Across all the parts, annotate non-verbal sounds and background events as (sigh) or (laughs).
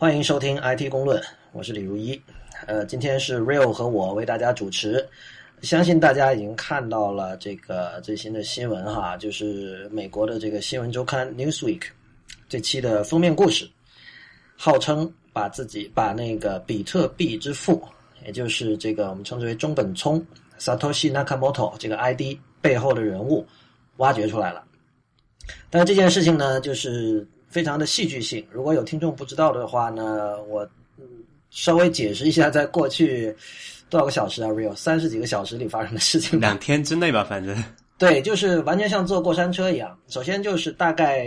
欢迎收听 IT 公论，我是李如一。呃，今天是 Real 和我为大家主持。相信大家已经看到了这个最新的新闻哈，就是美国的这个新闻周刊 Newsweek 这期的封面故事，号称把自己把那个比特币之父，也就是这个我们称之为中本聪 Satoshi Nakamoto 这个 ID 背后的人物挖掘出来了。但这件事情呢，就是非常的戏剧性。如果有听众不知道的话呢，我稍微解释一下，在过去。多少个小时啊？Real 三十几个小时里发生的事情，两天之内吧，反正对，就是完全像坐过山车一样。首先就是大概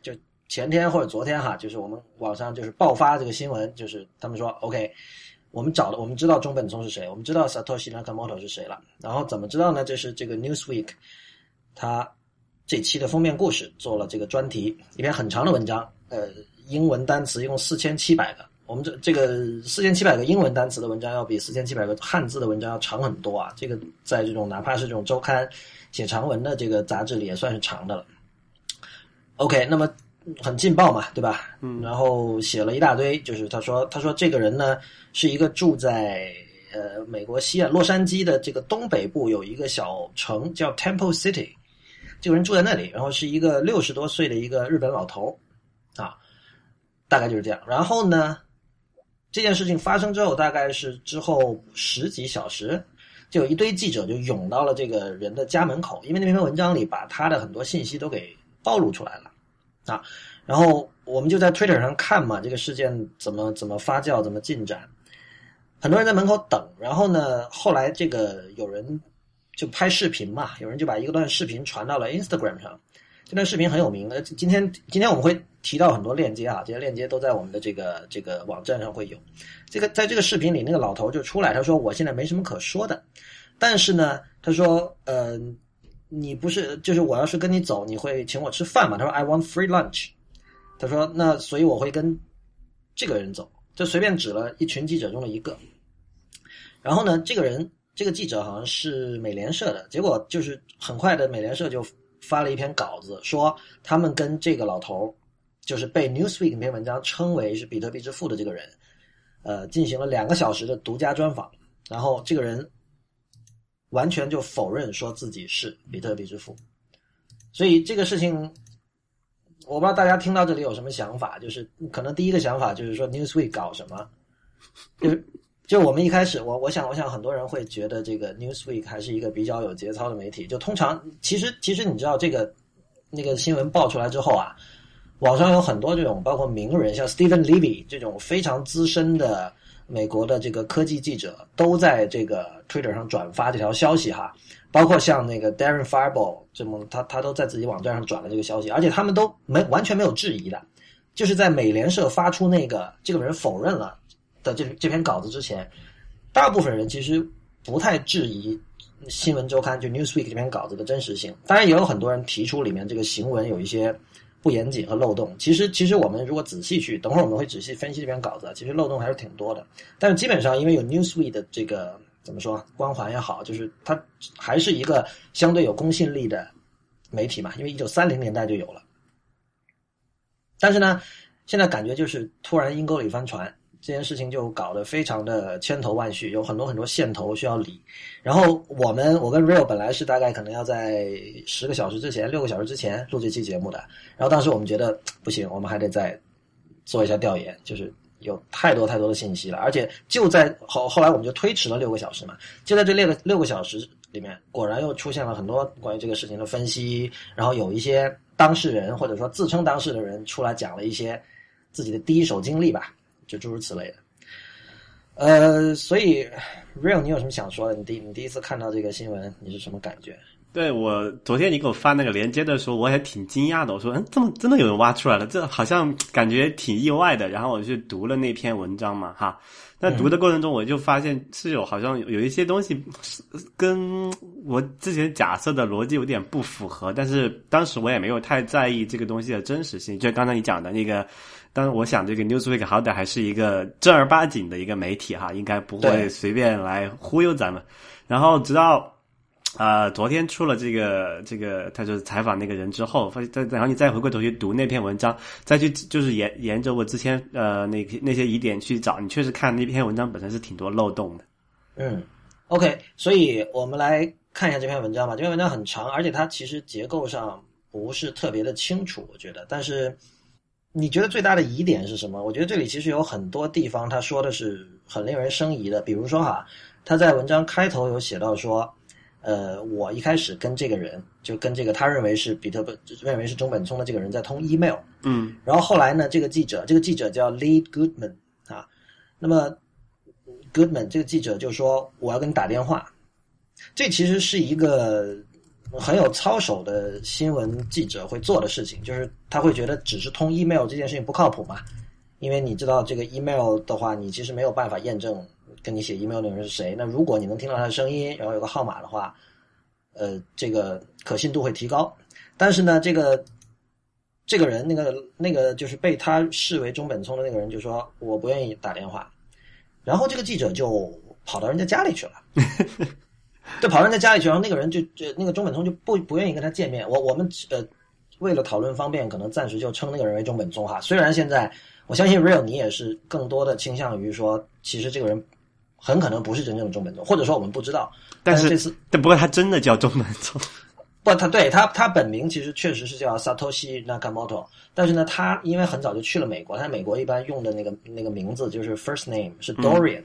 就前天或者昨天哈，就是我们网上就是爆发这个新闻，就是他们说 OK，我们找了，我们知道中本聪是谁，我们知道 Satoshi Nakamoto 是谁了。然后怎么知道呢？就是这个 Newsweek，它这期的封面故事做了这个专题，一篇很长的文章，呃，英文单词一共四千七百个。我们这这个四千七百个英文单词的文章要比四千七百个汉字的文章要长很多啊！这个在这种哪怕是这种周刊写长文的这个杂志里也算是长的了。OK，那么很劲爆嘛，对吧？嗯。然后写了一大堆，就是他说他说这个人呢是一个住在呃美国西岸洛杉矶的这个东北部有一个小城叫 Temple City，这个人住在那里，然后是一个六十多岁的一个日本老头啊，大概就是这样。然后呢？这件事情发生之后，大概是之后十几小时，就有一堆记者就涌到了这个人的家门口，因为那篇文章里把他的很多信息都给暴露出来了，啊，然后我们就在 Twitter 上看嘛，这个事件怎么怎么发酵，怎么进展，很多人在门口等，然后呢，后来这个有人就拍视频嘛，有人就把一个段视频传到了 Instagram 上。这段视频很有名的，今天今天我们会提到很多链接啊，这些链接都在我们的这个这个网站上会有。这个在这个视频里，那个老头就出来，他说：“我现在没什么可说的，但是呢，他说，呃，你不是就是我要是跟你走，你会请我吃饭吗？”他说：“I want free lunch。”他说：“那所以我会跟这个人走。”就随便指了一群记者中的一个。然后呢，这个人这个记者好像是美联社的，结果就是很快的，美联社就。发了一篇稿子，说他们跟这个老头就是被 Newsweek 那篇文章称为是比特币之父的这个人，呃，进行了两个小时的独家专访。然后这个人完全就否认说自己是比特币之父。所以这个事情，我不知道大家听到这里有什么想法，就是可能第一个想法就是说 Newsweek 搞什么，就是。就我们一开始，我我想，我想很多人会觉得这个 Newsweek 还是一个比较有节操的媒体。就通常，其实其实你知道，这个那个新闻爆出来之后啊，网上有很多这种包括名人，像 Stephen Levy 这种非常资深的美国的这个科技记者，都在这个 Twitter 上转发这条消息哈。包括像那个 Darren Fireball 这么，他他都在自己网站上转了这个消息，而且他们都没完全没有质疑的，就是在美联社发出那个这个人否认了。的这这篇稿子之前，大部分人其实不太质疑新闻周刊就 Newsweek 这篇稿子的真实性。当然，也有很多人提出里面这个行文有一些不严谨和漏洞。其实，其实我们如果仔细去，等会儿我们会仔细分析这篇稿子，其实漏洞还是挺多的。但是基本上，因为有 Newsweek 的这个怎么说光环也好，就是它还是一个相对有公信力的媒体嘛。因为一九三零年代就有了，但是呢，现在感觉就是突然阴沟里翻船。这件事情就搞得非常的千头万绪，有很多很多线头需要理。然后我们，我跟 Real 本来是大概可能要在十个小时之前、六个小时之前录这期节目的。然后当时我们觉得不行，我们还得再做一下调研，就是有太多太多的信息了。而且就在后后来，我们就推迟了六个小时嘛。就在这六个六个小时里面，果然又出现了很多关于这个事情的分析。然后有一些当事人或者说自称当事的人出来讲了一些自己的第一手经历吧。就诸如此类的，呃，所以，Real，你有什么想说的？你第你第一次看到这个新闻，你是什么感觉？对我昨天你给我发那个链接的时候，我也挺惊讶的。我说，嗯，这么真的有人挖出来了，这好像感觉挺意外的。然后我去读了那篇文章嘛，哈。那读的过程中，我就发现是有好像有一些东西跟我之前假设的逻辑有点不符合。但是当时我也没有太在意这个东西的真实性，就刚才你讲的那个。当然，我想这个 Newsweek 好歹还是一个正儿八经的一个媒体哈，应该不会随便来忽悠咱们。然后直到啊，昨天出了这个这个，他就是采访那个人之后，发现，然后你再回过头去读那篇文章，再去就是沿沿着我之前呃那那些疑点去找，你确实看那篇文章本身是挺多漏洞的。嗯，OK，所以我们来看一下这篇文章吧。这篇文章很长，而且它其实结构上不是特别的清楚，我觉得。但是你觉得最大的疑点是什么？我觉得这里其实有很多地方他说的是很令人生疑的，比如说哈，他在文章开头有写到说。呃，我一开始跟这个人，就跟这个他认为是比特本，认为是中本聪的这个人在通 email，嗯，然后后来呢，这个记者，这个记者叫 Lee Goodman 啊，那么 Goodman 这个记者就说我要跟你打电话，这其实是一个很有操守的新闻记者会做的事情，就是他会觉得只是通 email 这件事情不靠谱嘛，因为你知道这个 email 的话，你其实没有办法验证。跟你写 email 的人是谁？那如果你能听到他的声音，然后有个号码的话，呃，这个可信度会提高。但是呢，这个这个人，那个那个就是被他视为中本聪的那个人，就说我不愿意打电话。然后这个记者就跑到人家家里去了，(laughs) 就跑到人家家里去，然后那个人就就那个中本聪就不不愿意跟他见面。我我们呃为了讨论方便，可能暂时就称那个人为中本聪哈。虽然现在我相信 real 你也是更多的倾向于说，其实这个人。很可能不是真正的中本聪，或者说我们不知道。但是这次，但不过他真的叫中本聪。(laughs) 不，他对他他本名其实确实是叫 Satoshi Nakamoto，但是呢，他因为很早就去了美国，他在美国一般用的那个那个名字就是 first name 是 Dorian，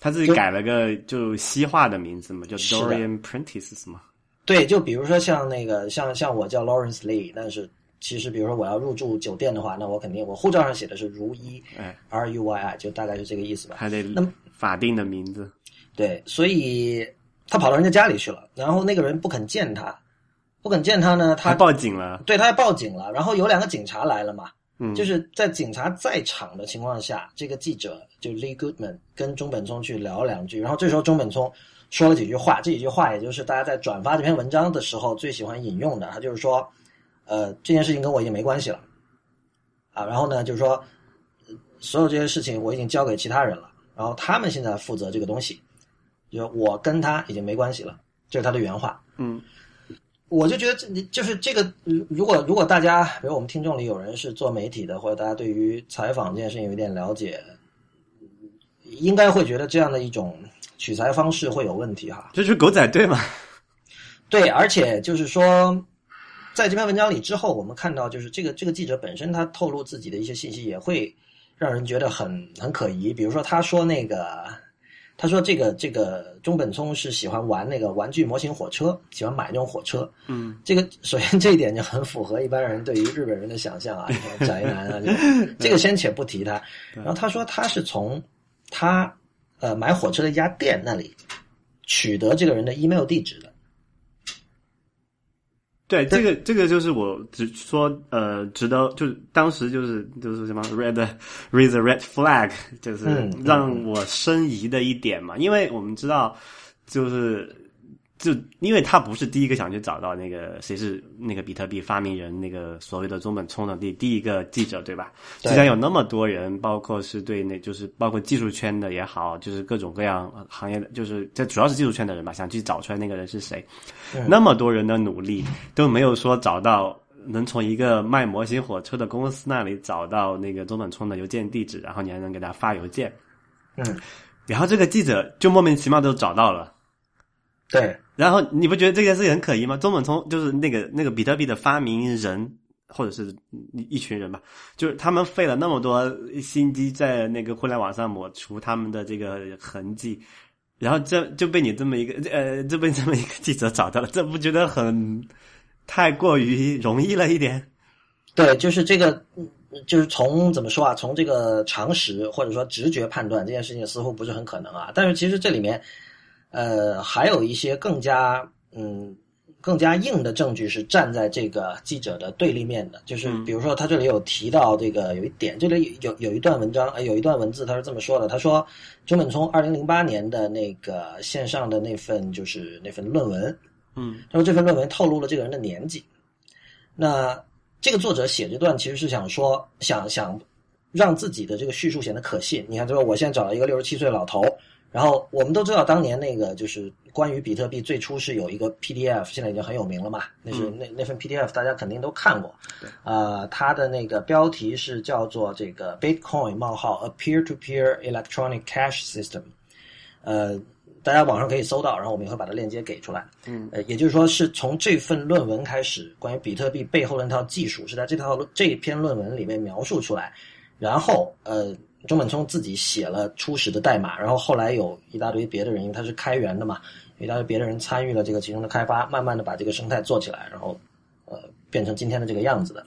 他自己改了个就西化的名字嘛，叫 Dorian Prentice 是吗？对，就比如说像那个像像我叫 Lawrence Lee，但是。其实，比如说我要入住酒店的话，那我肯定我护照上写的是如一，R U Y I，就大概是这个意思吧。还得那么法定的名字。对，所以他跑到人家家里去了，然后那个人不肯见他，不肯见他呢，他报警了。对，他要报警了。然后有两个警察来了嘛，嗯，就是在警察在场的情况下，这个记者就 Lee Goodman 跟中本聪去聊两句，然后这时候中本聪说了几句话，这几句话也就是大家在转发这篇文章的时候最喜欢引用的，他就是说。呃，这件事情跟我已经没关系了，啊，然后呢，就是说，所有这些事情我已经交给其他人了，然后他们现在负责这个东西，就我跟他已经没关系了，这是他的原话。嗯，我就觉得这就是这个，如果如果大家，比如我们听众里有人是做媒体的，或者大家对于采访这件事情有一点了解，应该会觉得这样的一种取材方式会有问题哈。这是狗仔队嘛？(laughs) 对，而且就是说。在这篇文章里之后，我们看到就是这个这个记者本身他透露自己的一些信息，也会让人觉得很很可疑。比如说，他说那个，他说这个这个中本聪是喜欢玩那个玩具模型火车，喜欢买那种火车。嗯，(laughs) 这个首先这一点就很符合一般人对于日本人的想象啊，宅男啊，(laughs) 这个先且不提他。然后他说他是从他呃买火车的一家店那里取得这个人的 email 地址的。对，这个这个就是我只说呃，值得就是当时就是就是什么 red (laughs) raise a red flag，就是让我生疑的一点嘛，因为我们知道就是。就因为他不是第一个想去找到那个谁是那个比特币发明人那个所谓的中本聪的第第一个记者对吧？既然有那么多人，包括是对那就是包括技术圈的也好，就是各种各样行业的，就是这主要是技术圈的人吧，想去找出来那个人是谁。那么多人的努力都没有说找到能从一个卖模型火车的公司那里找到那个中本聪的邮件地址，然后你还能给他发邮件。嗯，然后这个记者就莫名其妙都找到了。对。然后你不觉得这件事情很可疑吗？中本聪就是那个那个比特币的发明人，或者是一群人吧，就是他们费了那么多心机在那个互联网上抹除他们的这个痕迹，然后这就被你这么一个呃，就被这么一个记者找到了，这不觉得很太过于容易了一点？对，就是这个，就是从怎么说啊？从这个常识或者说直觉判断这件事情似乎不是很可能啊。但是其实这里面。呃，还有一些更加嗯更加硬的证据是站在这个记者的对立面的，就是比如说他这里有提到这个有一点，这里有有一段文章，呃有一段文字，他是这么说的：他说，中本聪二零零八年的那个线上的那份就是那份论文，嗯，他说这份论文透露了这个人的年纪。那这个作者写这段其实是想说，想想让自己的这个叙述显得可信。你看，他说我现在找了一个六十七岁老头。然后我们都知道，当年那个就是关于比特币最初是有一个 PDF，现在已经很有名了嘛。那是那那份 PDF 大家肯定都看过。啊，它的那个标题是叫做这个 Bitcoin 冒号 A Peer-to-Peer Electronic Cash System。呃，大家网上可以搜到，然后我们也会把它链接给出来。嗯，呃，也就是说是从这份论文开始，关于比特币背后的那套技术是在这套这篇论文里面描述出来，然后呃。中本聪自己写了初始的代码，然后后来有一大堆别的人，因为他是开源的嘛，有一大堆别的人参与了这个其中的开发，慢慢的把这个生态做起来，然后呃变成今天的这个样子的。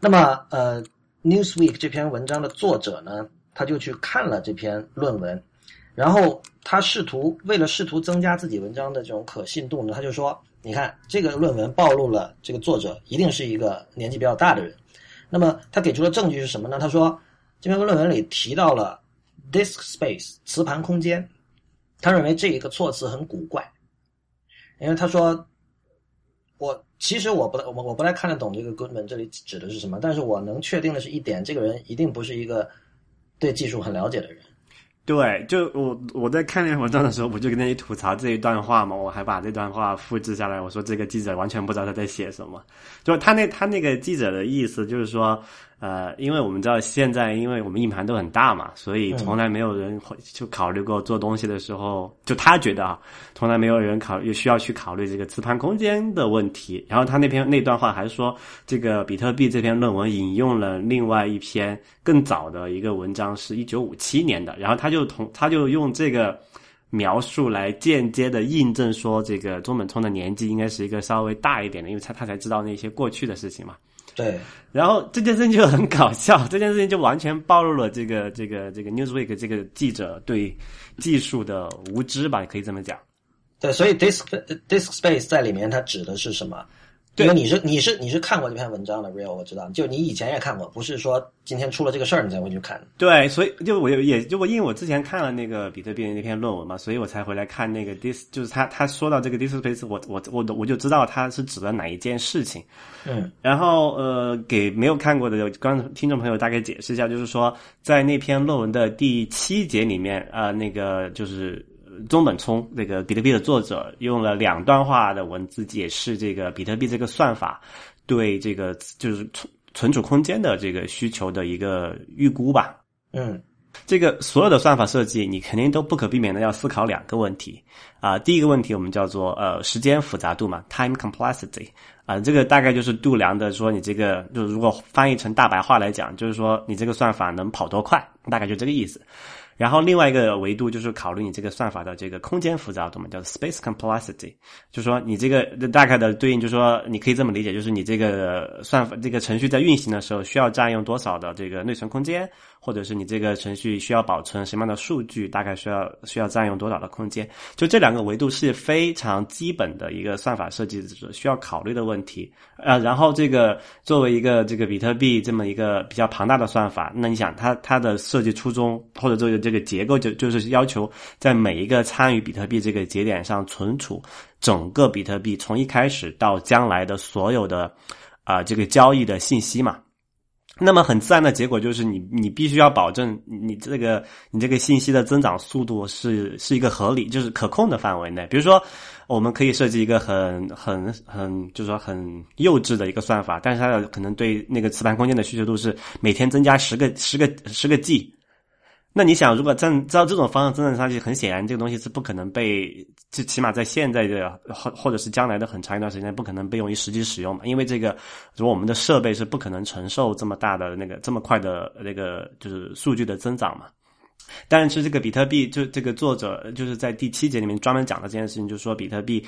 那么呃，Newsweek 这篇文章的作者呢，他就去看了这篇论文，然后他试图为了试图增加自己文章的这种可信度呢，他就说，你看这个论文暴露了这个作者一定是一个年纪比较大的人。那么他给出的证据是什么呢？他说。这篇论文里提到了 disk space 磁盘空间，他认为这一个措辞很古怪，因为他说，我其实我不我我不太看得懂这个 Goodman 这里指的是什么，但是我能确定的是一点，这个人一定不是一个对技术很了解的人。对，就我我在看那篇文章的时候，我就跟那些吐槽这一段话嘛，我还把这段话复制下来。我说这个记者完全不知道他在写什么，就他那他那个记者的意思就是说。呃，因为我们知道现在，因为我们硬盘都很大嘛，所以从来没有人就考虑过做东西的时候，就他觉得啊，从来没有人考需要去考虑这个磁盘空间的问题。然后他那篇那段话还说，这个比特币这篇论文引用了另外一篇更早的一个文章，是一九五七年的。然后他就同他就用这个描述来间接的印证说，这个中本聪的年纪应该是一个稍微大一点的，因为他他才知道那些过去的事情嘛。对，然后这件事情就很搞笑，这件事情就完全暴露了这个这个这个 Newsweek 这个记者对技术的无知吧，可以这么讲。对，所以 disk disk space 在里面它指的是什么？因为你是你是你是看过这篇文章的，real 我知道，就你以前也看过，不是说今天出了这个事儿你才会去看。对，所以就我也就我因为我之前看了那个比特币的那篇论文嘛，所以我才回来看那个 dis，就是他他说到这个 disk space，我我我我就知道他是指的哪一件事情。嗯，然后呃，给没有看过的刚听众朋友大概解释一下，就是说在那篇论文的第七节里面啊，那个就是。中本聪这个比特币的作者用了两段话的文字解释这个比特币这个算法对这个就是存存储空间的这个需求的一个预估吧。嗯，这个所有的算法设计，你肯定都不可避免的要思考两个问题啊。第一个问题我们叫做呃时间复杂度嘛，time complexity 啊，这个大概就是度量的说你这个就是如果翻译成大白话来讲，就是说你这个算法能跑多快，大概就这个意思。然后另外一个维度就是考虑你这个算法的这个空间复杂度嘛，叫 space complexity，就是说你这个大概的对应，就是说你可以这么理解，就是你这个算法这个程序在运行的时候需要占用多少的这个内存空间。或者是你这个程序需要保存什么样的数据，大概需要需要占用多少的空间？就这两个维度是非常基本的一个算法设计者需要考虑的问题。呃，然后这个作为一个这个比特币这么一个比较庞大的算法，那你想它它的设计初衷或者这个这个结构就就是要求在每一个参与比特币这个节点上存储整个比特币从一开始到将来的所有的啊这个交易的信息嘛。那么很自然的结果就是，你你必须要保证你这个你这个信息的增长速度是是一个合理，就是可控的范围内。比如说，我们可以设计一个很很很，就是说很幼稚的一个算法，但是它可能对那个磁盘空间的需求度是每天增加十个十个十个 G。那你想，如果照照这种方式增长上去，很显然这个东西是不可能被，就起码在现在的或或者是将来的很长一段时间不可能被用于实际使用嘛？因为这个，如果我们的设备是不可能承受这么大的那个这么快的那个就是数据的增长嘛。但是这个比特币，就这个作者就是在第七节里面专门讲的这件事情，就是说比特币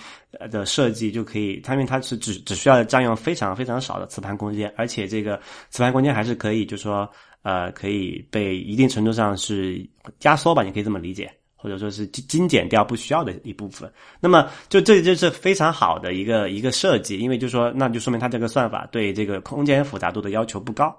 的设计就可以，它因为它是只只需要占用非常非常少的磁盘空间，而且这个磁盘空间还是可以，就是说。呃，可以被一定程度上是压缩吧，你可以这么理解，或者说是精精简掉不需要的一部分。那么，就这就是非常好的一个一个设计，因为就说那就说明它这个算法对这个空间复杂度的要求不高，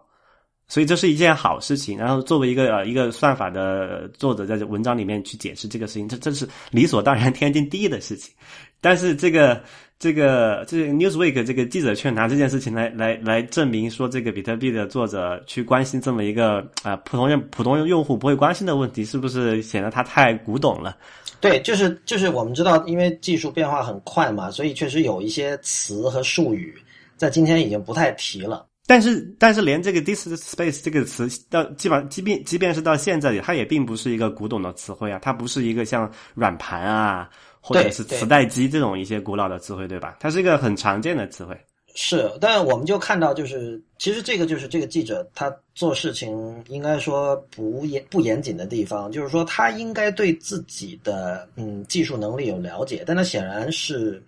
所以这是一件好事情。然后，作为一个呃一个算法的作者，在文章里面去解释这个事情，这这是理所当然、天经地义的事情。但是这个这个这个 Newsweek 这个记者却拿这件事情来来来证明说，这个比特币的作者去关心这么一个啊、普通人普通用户不会关心的问题，是不是显得他太古董了？对，就是就是我们知道，因为技术变化很快嘛，所以确实有一些词和术语在今天已经不太提了。但是，但是连这个 disk space 这个词到基本上，即便即便是到现在，它也并不是一个古董的词汇啊，它不是一个像软盘啊或者是磁带机这种一些古老的词汇，对吧？它是一个很常见的词汇。是，但我们就看到，就是其实这个就是这个记者他做事情应该说不严不严谨的地方，就是说他应该对自己的嗯技术能力有了解，但他显然是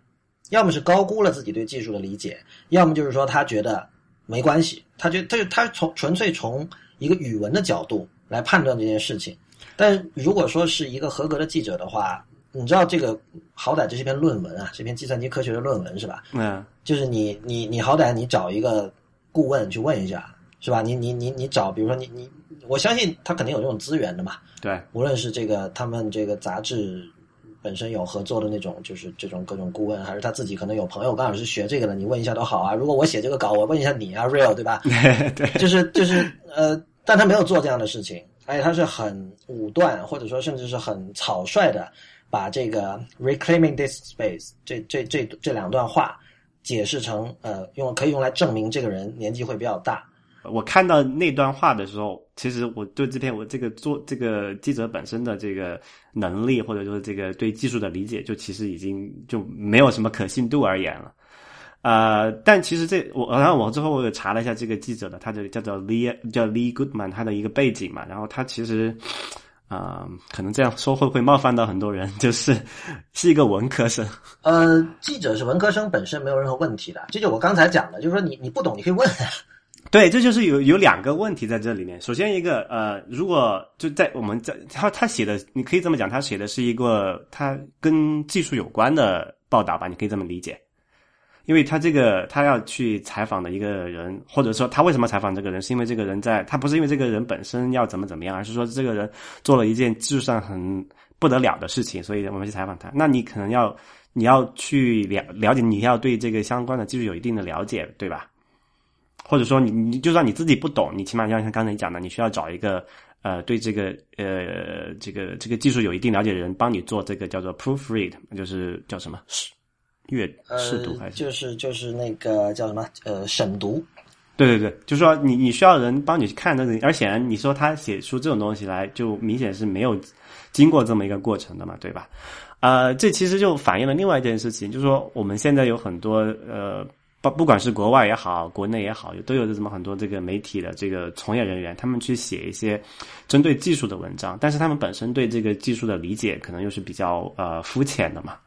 要么是高估了自己对技术的理解，要么就是说他觉得没关系，他觉他就他从纯粹从一个语文的角度来判断这件事情。但如果说是一个合格的记者的话，你知道这个好歹这是篇论文啊，是篇计算机科学的论文是吧？嗯，就是你你你好歹你找一个顾问去问一下，是吧？你你你你找，比如说你你，我相信他肯定有这种资源的嘛。对，无论是这个他们这个杂志本身有合作的那种，就是这种各种顾问，还是他自己可能有朋友刚好是学这个的，你问一下都好啊。如果我写这个稿，我问一下你啊，real 对吧？(laughs) (laughs) 对，就是就是呃，但他没有做这样的事情，而且他是很武断，或者说甚至是很草率的，把这个 reclaiming this space 这这这这两段话解释成呃用可以用来证明这个人年纪会比较大。我看到那段话的时候，其实我对这篇我这个做这个记者本身的这个能力，或者说这个对技术的理解，就其实已经就没有什么可信度而言了。呃，但其实这我，然后我之后我有查了一下这个记者的，他的叫做 Lee 叫 Lee Goodman，他的一个背景嘛，然后他其实啊、可能这样说会不会冒犯到很多人，(laughs) 就是是一个文科生。呃，记者是文科生本身没有任何问题的，这就我刚才讲的，就是说你你不懂你可以问。(laughs) 对，这就是有有两个问题在这里面。首先一个，呃，如果就在我们在他他写的，你可以这么讲，他写的是一个他跟技术有关的报道吧，你可以这么理解。因为他这个他要去采访的一个人，或者说他为什么采访这个人，是因为这个人在他不是因为这个人本身要怎么怎么样，而是说这个人做了一件技术上很不得了的事情，所以我们去采访他。那你可能要你要去了了解，你要对这个相关的技术有一定的了解，对吧？或者说你你就算你自己不懂，你起码要像刚才你讲的，你需要找一个呃对这个呃这个这个技术有一定了解的人帮你做这个叫做 proofread，就是叫什么试阅试读还呃，是？就是就是那个叫什么呃审读，对对对，就是说你你需要人帮你去看那个，而显然你说他写出这种东西来，就明显是没有经过这么一个过程的嘛，对吧？呃，这其实就反映了另外一件事情，就是说我们现在有很多呃，不不管是国外也好，国内也好，都有这么很多这个媒体的这个从业人员，他们去写一些针对技术的文章，但是他们本身对这个技术的理解可能又是比较呃肤浅的嘛。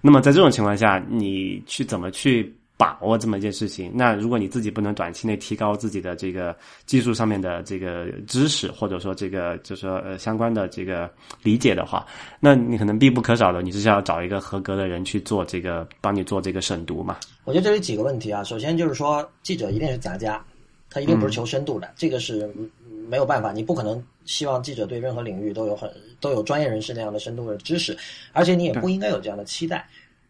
那么在这种情况下，你去怎么去把握这么一件事情？那如果你自己不能短期内提高自己的这个技术上面的这个知识，或者说这个就是说呃相关的这个理解的话，那你可能必不可少的，你是要找一个合格的人去做这个，帮你做这个审读嘛。我觉得这里几个问题啊，首先就是说，记者一定是杂家，他一定不是求深度的，这个是嗯没有办法，你不可能希望记者对任何领域都有很都有专业人士那样的深度的知识，而且你也不应该有这样的期待。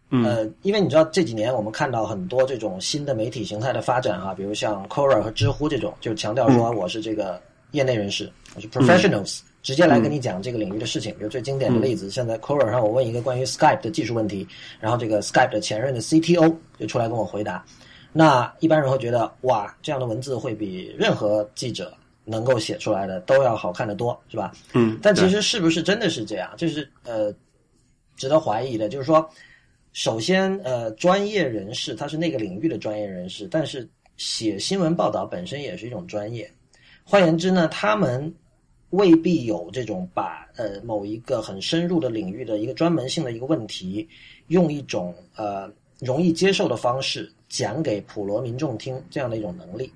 嗯呃，因为你知道这几年我们看到很多这种新的媒体形态的发展哈、比如像 Quora 和知乎这种，就强调说我是这个业内人士，我是 professionals，、直接来跟你讲这个领域的事情。比如最经典的例子，现在 Quora 上我问一个关于 Skype 的技术问题，然后这个 Skype 的前任的 CTO 就出来跟我回答。那一般人会觉得哇，这样的文字会比任何记者能够写出来的都要好看的多，是吧？嗯，但其实是不是真的是这样？就是呃值得怀疑的。就是说，首先呃，专业人士他是那个领域的专业人士，但是写新闻报道本身也是一种专业。换言之呢，他们未必有这种把呃某一个很深入的领域的一个专门性的一个问题，用一种呃容易接受的方式讲给普罗民众听这样的一种能力。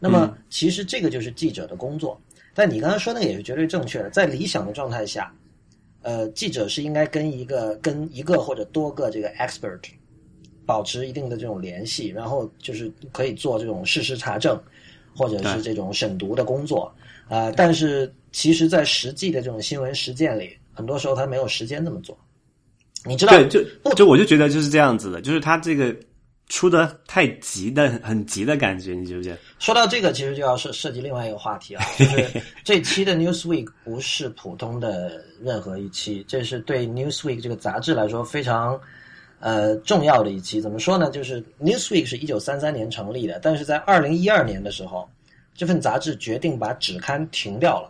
那么，其实这个就是记者的工作。但你刚才说那个也是绝对正确的，在理想的状态下，呃，记者是应该跟一个跟一个或者多个这个 expert 保持一定的这种联系，然后就是可以做这种事实查证，或者是这种审读的工作啊、呃但是其实，在实际的这种新闻实践里，很多时候他没有时间这么做。你知道？对，就就我就觉得就是这样子的，就是他这个出的太急的，很急的感觉，你觉不觉得？说到这个，其实就要涉涉及另外一个话题啊，(laughs) 就是这期的 Newsweek 不是普通的任何一期，这是对 Newsweek 这个杂志来说非常呃重要的一期。怎么说呢？就是 Newsweek 是一九三三年成立的，但是在二零一二年的时候，这份杂志决定把纸刊停掉了。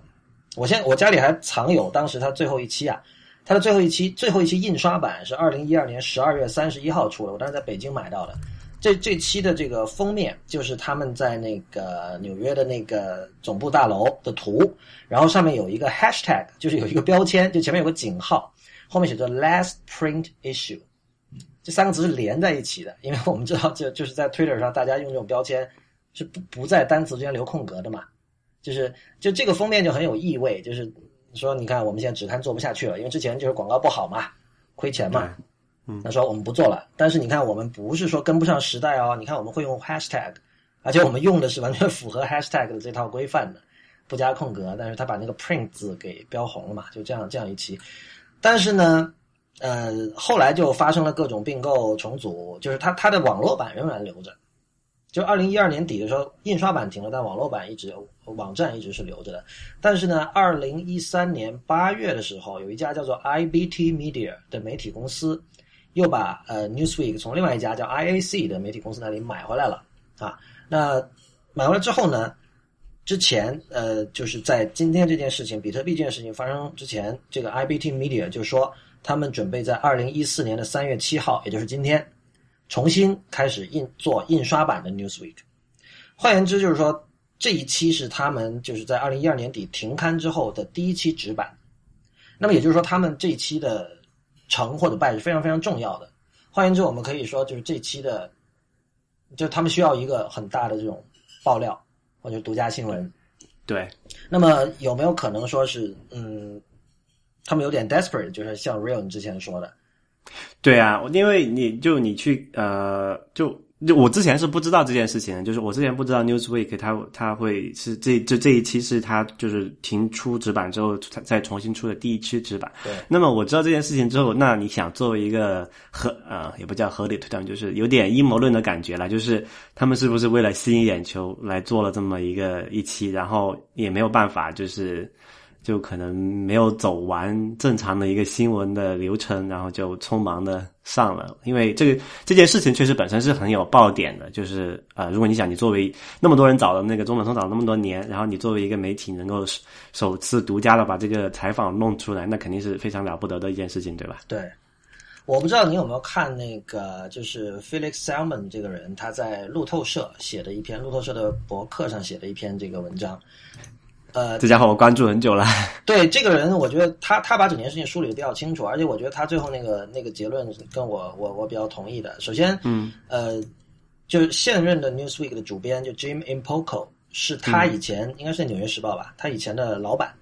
我现我家里还藏有当时它最后一期啊。它的最后一期，最后一期印刷版是二零一二年十二月三十一号出的，我当时在北京买到的。这这期的这个封面就是他们在那个纽约的那个总部大楼的图，然后上面有一个 hashtag，就是有一个标签，就前面有个井号，后面写着 last print issue，这三个字是连在一起的，因为我们知道，就就是在 Twitter 上，大家用这种标签是不不在单词之间留空格的嘛，就是就这个封面就很有意味，就是。说你看，我们现在纸刊做不下去了，因为之前就是广告不好嘛，亏钱嘛。嗯，他说我们不做了，但是你看，我们不是说跟不上时代哦。你看，我们会用 hashtag，而且我们用的是完全符合 hashtag 的这套规范的，不加空格。但是他把那个 print 字给标红了嘛，就这样这样一期。但是呢，呃，后来就发生了各种并购重组，就是它它的网络版仍然留着。就二零一二年底的时候，印刷版停了，但网络版一直网站一直是留着的。但是呢，二零一三年八月的时候，有一家叫做 IBT Media 的媒体公司，又把呃 Newsweek 从另外一家叫 IAC 的媒体公司那里买回来了啊。那买回来之后呢，之前呃就是在今天这件事情，比特币这件事情发生之前，这个 IBT Media 就说他们准备在二零一四年的三月七号，也就是今天。重新开始印做印刷版的 Newsweek，换言之就是说，这一期是他们就是在二零一二年底停刊之后的第一期纸版。那么也就是说，他们这一期的成或者败是非常非常重要的。换言之，我们可以说就是这期的，就他们需要一个很大的这种爆料或者独家新闻。对。那么有没有可能说是嗯，他们有点 desperate，就是像 Real 你之前说的。对啊，因为你就你去呃，就就我之前是不知道这件事情的，就是我之前不知道 Newsweek 它它会是这这这一期是它就是停出纸板之后再重新出的第一期纸板。对。那么我知道这件事情之后，那你想作为一个合呃也不叫合理推断，就是有点阴谋论的感觉了，就是他们是不是为了吸引眼球来做了这么一个一期，然后也没有办法就是。就可能没有走完正常的一个新闻的流程，然后就匆忙的上了。因为这个这件事情确实本身是很有爆点的，就是呃，如果你想你作为那么多人找的那个中本聪找了那么多年，然后你作为一个媒体能够首次独家的把这个采访弄出来，那肯定是非常了不得的一件事情，对吧？对，我不知道你有没有看那个，就是 Felix Salmon 这个人他在路透社写的一篇，路透社的博客上写的一篇这个文章。呃，这家伙我关注很久了。(laughs) 对这个人，我觉得他他把整件事情梳理的比较清楚，而且我觉得他最后那个那个结论跟我我我比较同意的。首先，嗯，呃，就是现任的 Newsweek 的主编就 Jim Impoco 是他以前应该是《纽约时报》吧，他以前的老板，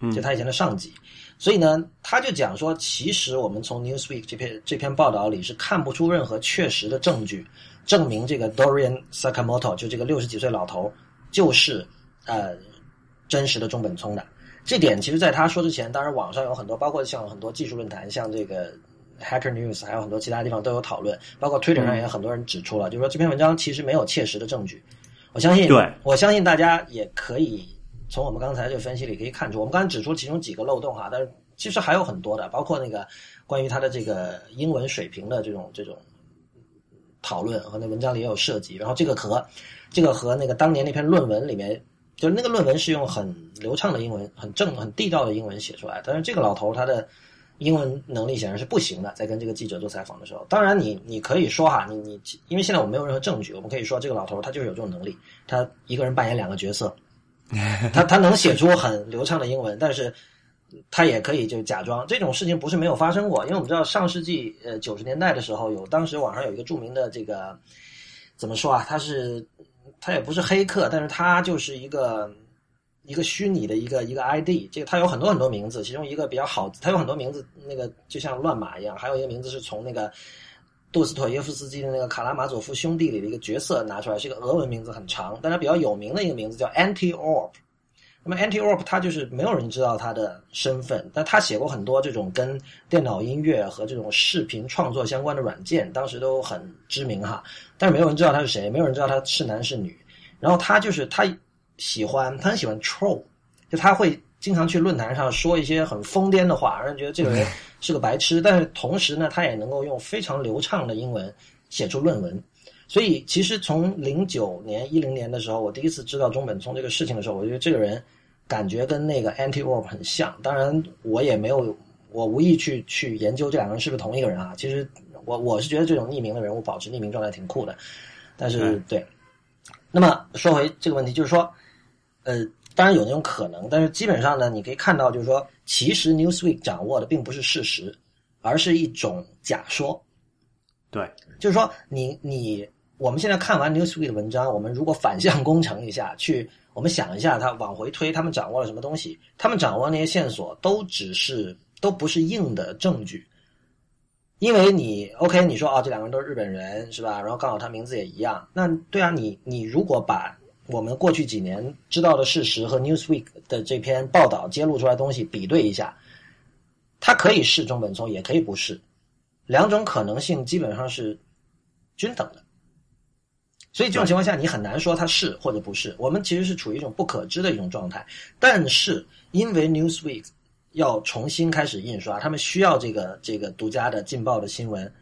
嗯就他以前的上级。所以呢，他就讲说，其实我们从 Newsweek 这篇这篇报道里是看不出任何确实的证据证明这个 Dorian Sakamoto 就这个六十几岁老头就是呃。真实的中本聪的这点，其实在他说之前，当然网上有很多，包括像很多技术论坛，像这个 Hacker News，还有很多其他地方都有讨论，包括 Twitter 上也有很多人指出了，就是说这篇文章其实没有切实的证据。我相信，对，我相信大家也可以从我们刚才这个分析里可以看出，我们刚才指出其中几个漏洞哈，但是其实还有很多的，包括那个关于他的这个英文水平的这种这种讨论和那文章里也有涉及，然后这个和这个和那个当年那篇论文里面。就是那个论文是用很流畅的英文、很正、很地道的英文写出来，但是这个老头他的英文能力显然是不行的。在跟这个记者做采访的时候，当然你你可以说哈，你你因为现在我们没有任何证据，我们可以说这个老头他就是有这种能力，他一个人扮演两个角色，(laughs) 他他能写出很流畅的英文，但是他也可以就假装这种事情不是没有发生过，因为我们知道上世纪呃九十年代的时候有当时网上有一个著名的这个怎么说啊，他是。他也不是黑客，但是他就是一个一个虚拟的一个一个 ID，这个他有很多很多名字，其中一个比较好，他有很多名字，那个就像乱码一样，还有一个名字是从那个杜斯妥耶夫斯基的那个卡拉马佐夫兄弟里的一个角色拿出来，是一个俄文名字，很长，但他比较有名的一个名字叫 Anti Orb，那么 Anti Orp 他就是没有人知道他的身份，但他写过很多这种跟电脑音乐和这种视频创作相关的软件，当时都很知名哈。但是没有人知道他是谁，没有人知道他是男是女。然后他就是他喜欢，他很喜欢 troll，就他会经常去论坛上说一些很疯癫的话，让人觉得这个人是个白痴。但是同时呢，他也能够用非常流畅的英文写出论文。所以，其实从零九年、一零年的时候，我第一次知道中本聪这个事情的时候，我觉得这个人感觉跟那个 Anti Orb 很像。当然，我也没有，我无意去去研究这两个人是不是同一个人啊。其实，我我是觉得这种匿名的人物保持匿名状态挺酷的。但是，对。那么说回这个问题，就是说，呃，当然有那种可能，但是基本上呢，你可以看到，就是说，其实 Newsweek 掌握的并不是事实，而是一种假说。对，就是说，你你。我们现在看完 Newsweek 的文章，我们如果反向工程一下，去我们想一下，他往回推，他们掌握了什么东西？他们掌握那些线索都只是都不是硬的证据，因为你 OK，你说啊，这两个人都是日本人是吧？然后刚好他名字也一样，那对啊，你你如果把我们过去几年知道的事实和 Newsweek 的这篇报道揭露出来东西比对一下，它可以是中本聪，也可以不是，两种可能性基本上是均等的。所以这种情况下，你很难说它是或者不是。我们其实是处于一种不可知的一种状态。但是因为 Newsweek 要重新开始印刷，他们需要这个这个独家的劲爆的新闻，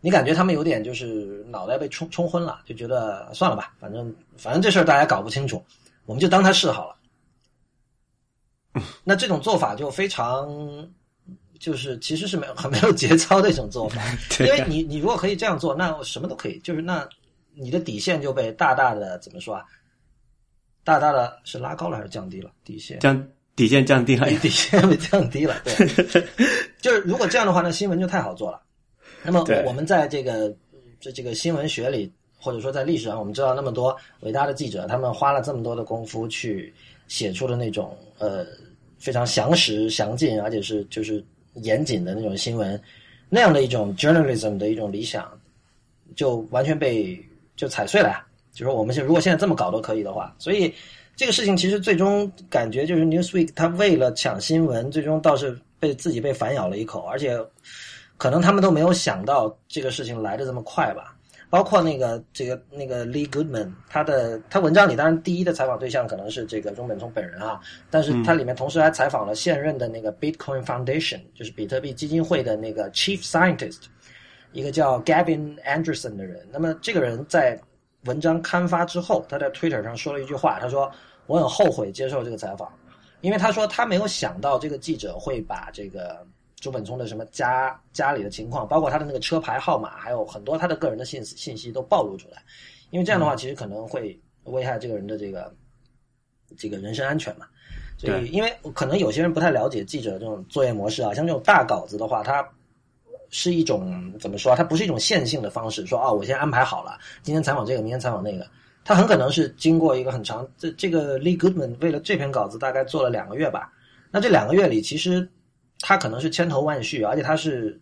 你感觉他们有点就是脑袋被冲冲昏了，就觉得算了吧，反正反正这事儿大家搞不清楚，我们就当它是好了。(laughs) 那这种做法就非常，就是其实是没有很没有节操的一种做法。(laughs) 因为你你如果可以这样做，那什么都可以，就是那。你的底线就被大大的怎么说啊？大大的是拉高了还是降低了？底线降底线降低了，(laughs) 底线被降低了。对，(laughs) 就是如果这样的话，那新闻就太好做了。那么我们在这个这这个新闻学里，或者说在历史上，我们知道那么多伟大的记者，他们花了这么多的功夫去写出的那种呃非常详实、详尽，而且是就是严谨的那种新闻，那样的一种 journalism 的一种理想，就完全被。就踩碎了呀！就说我们现如果现在这么搞都可以的话，所以这个事情其实最终感觉就是 Newsweek 他为了抢新闻，最终倒是被自己被反咬了一口，而且可能他们都没有想到这个事情来的这么快吧。包括那个这个那个 Lee Goodman，他的他文章里当然第一的采访对象可能是这个中本聪本人啊，但是他里面同时还采访了现任的那个 Bitcoin Foundation，就是比特币基金会的那个 Chief Scientist。一个叫 Gavin Anderson 的人，那么这个人在文章刊发之后，他在 Twitter 上说了一句话，他说：“我很后悔接受这个采访，因为他说他没有想到这个记者会把这个朱本聪的什么家家里的情况，包括他的那个车牌号码，还有很多他的个人的信信息都暴露出来，因为这样的话其实可能会危害这个人的这个这个人身安全嘛。所以，因为可能有些人不太了解记者这种作业模式啊，像这种大稿子的话，他。是一种怎么说？它不是一种线性的方式，说啊，我先安排好了，今天采访这个，明天采访那个。它很可能是经过一个很长，这这个 Lee Goodman 为了这篇稿子大概做了两个月吧。那这两个月里，其实他可能是千头万绪，而且他是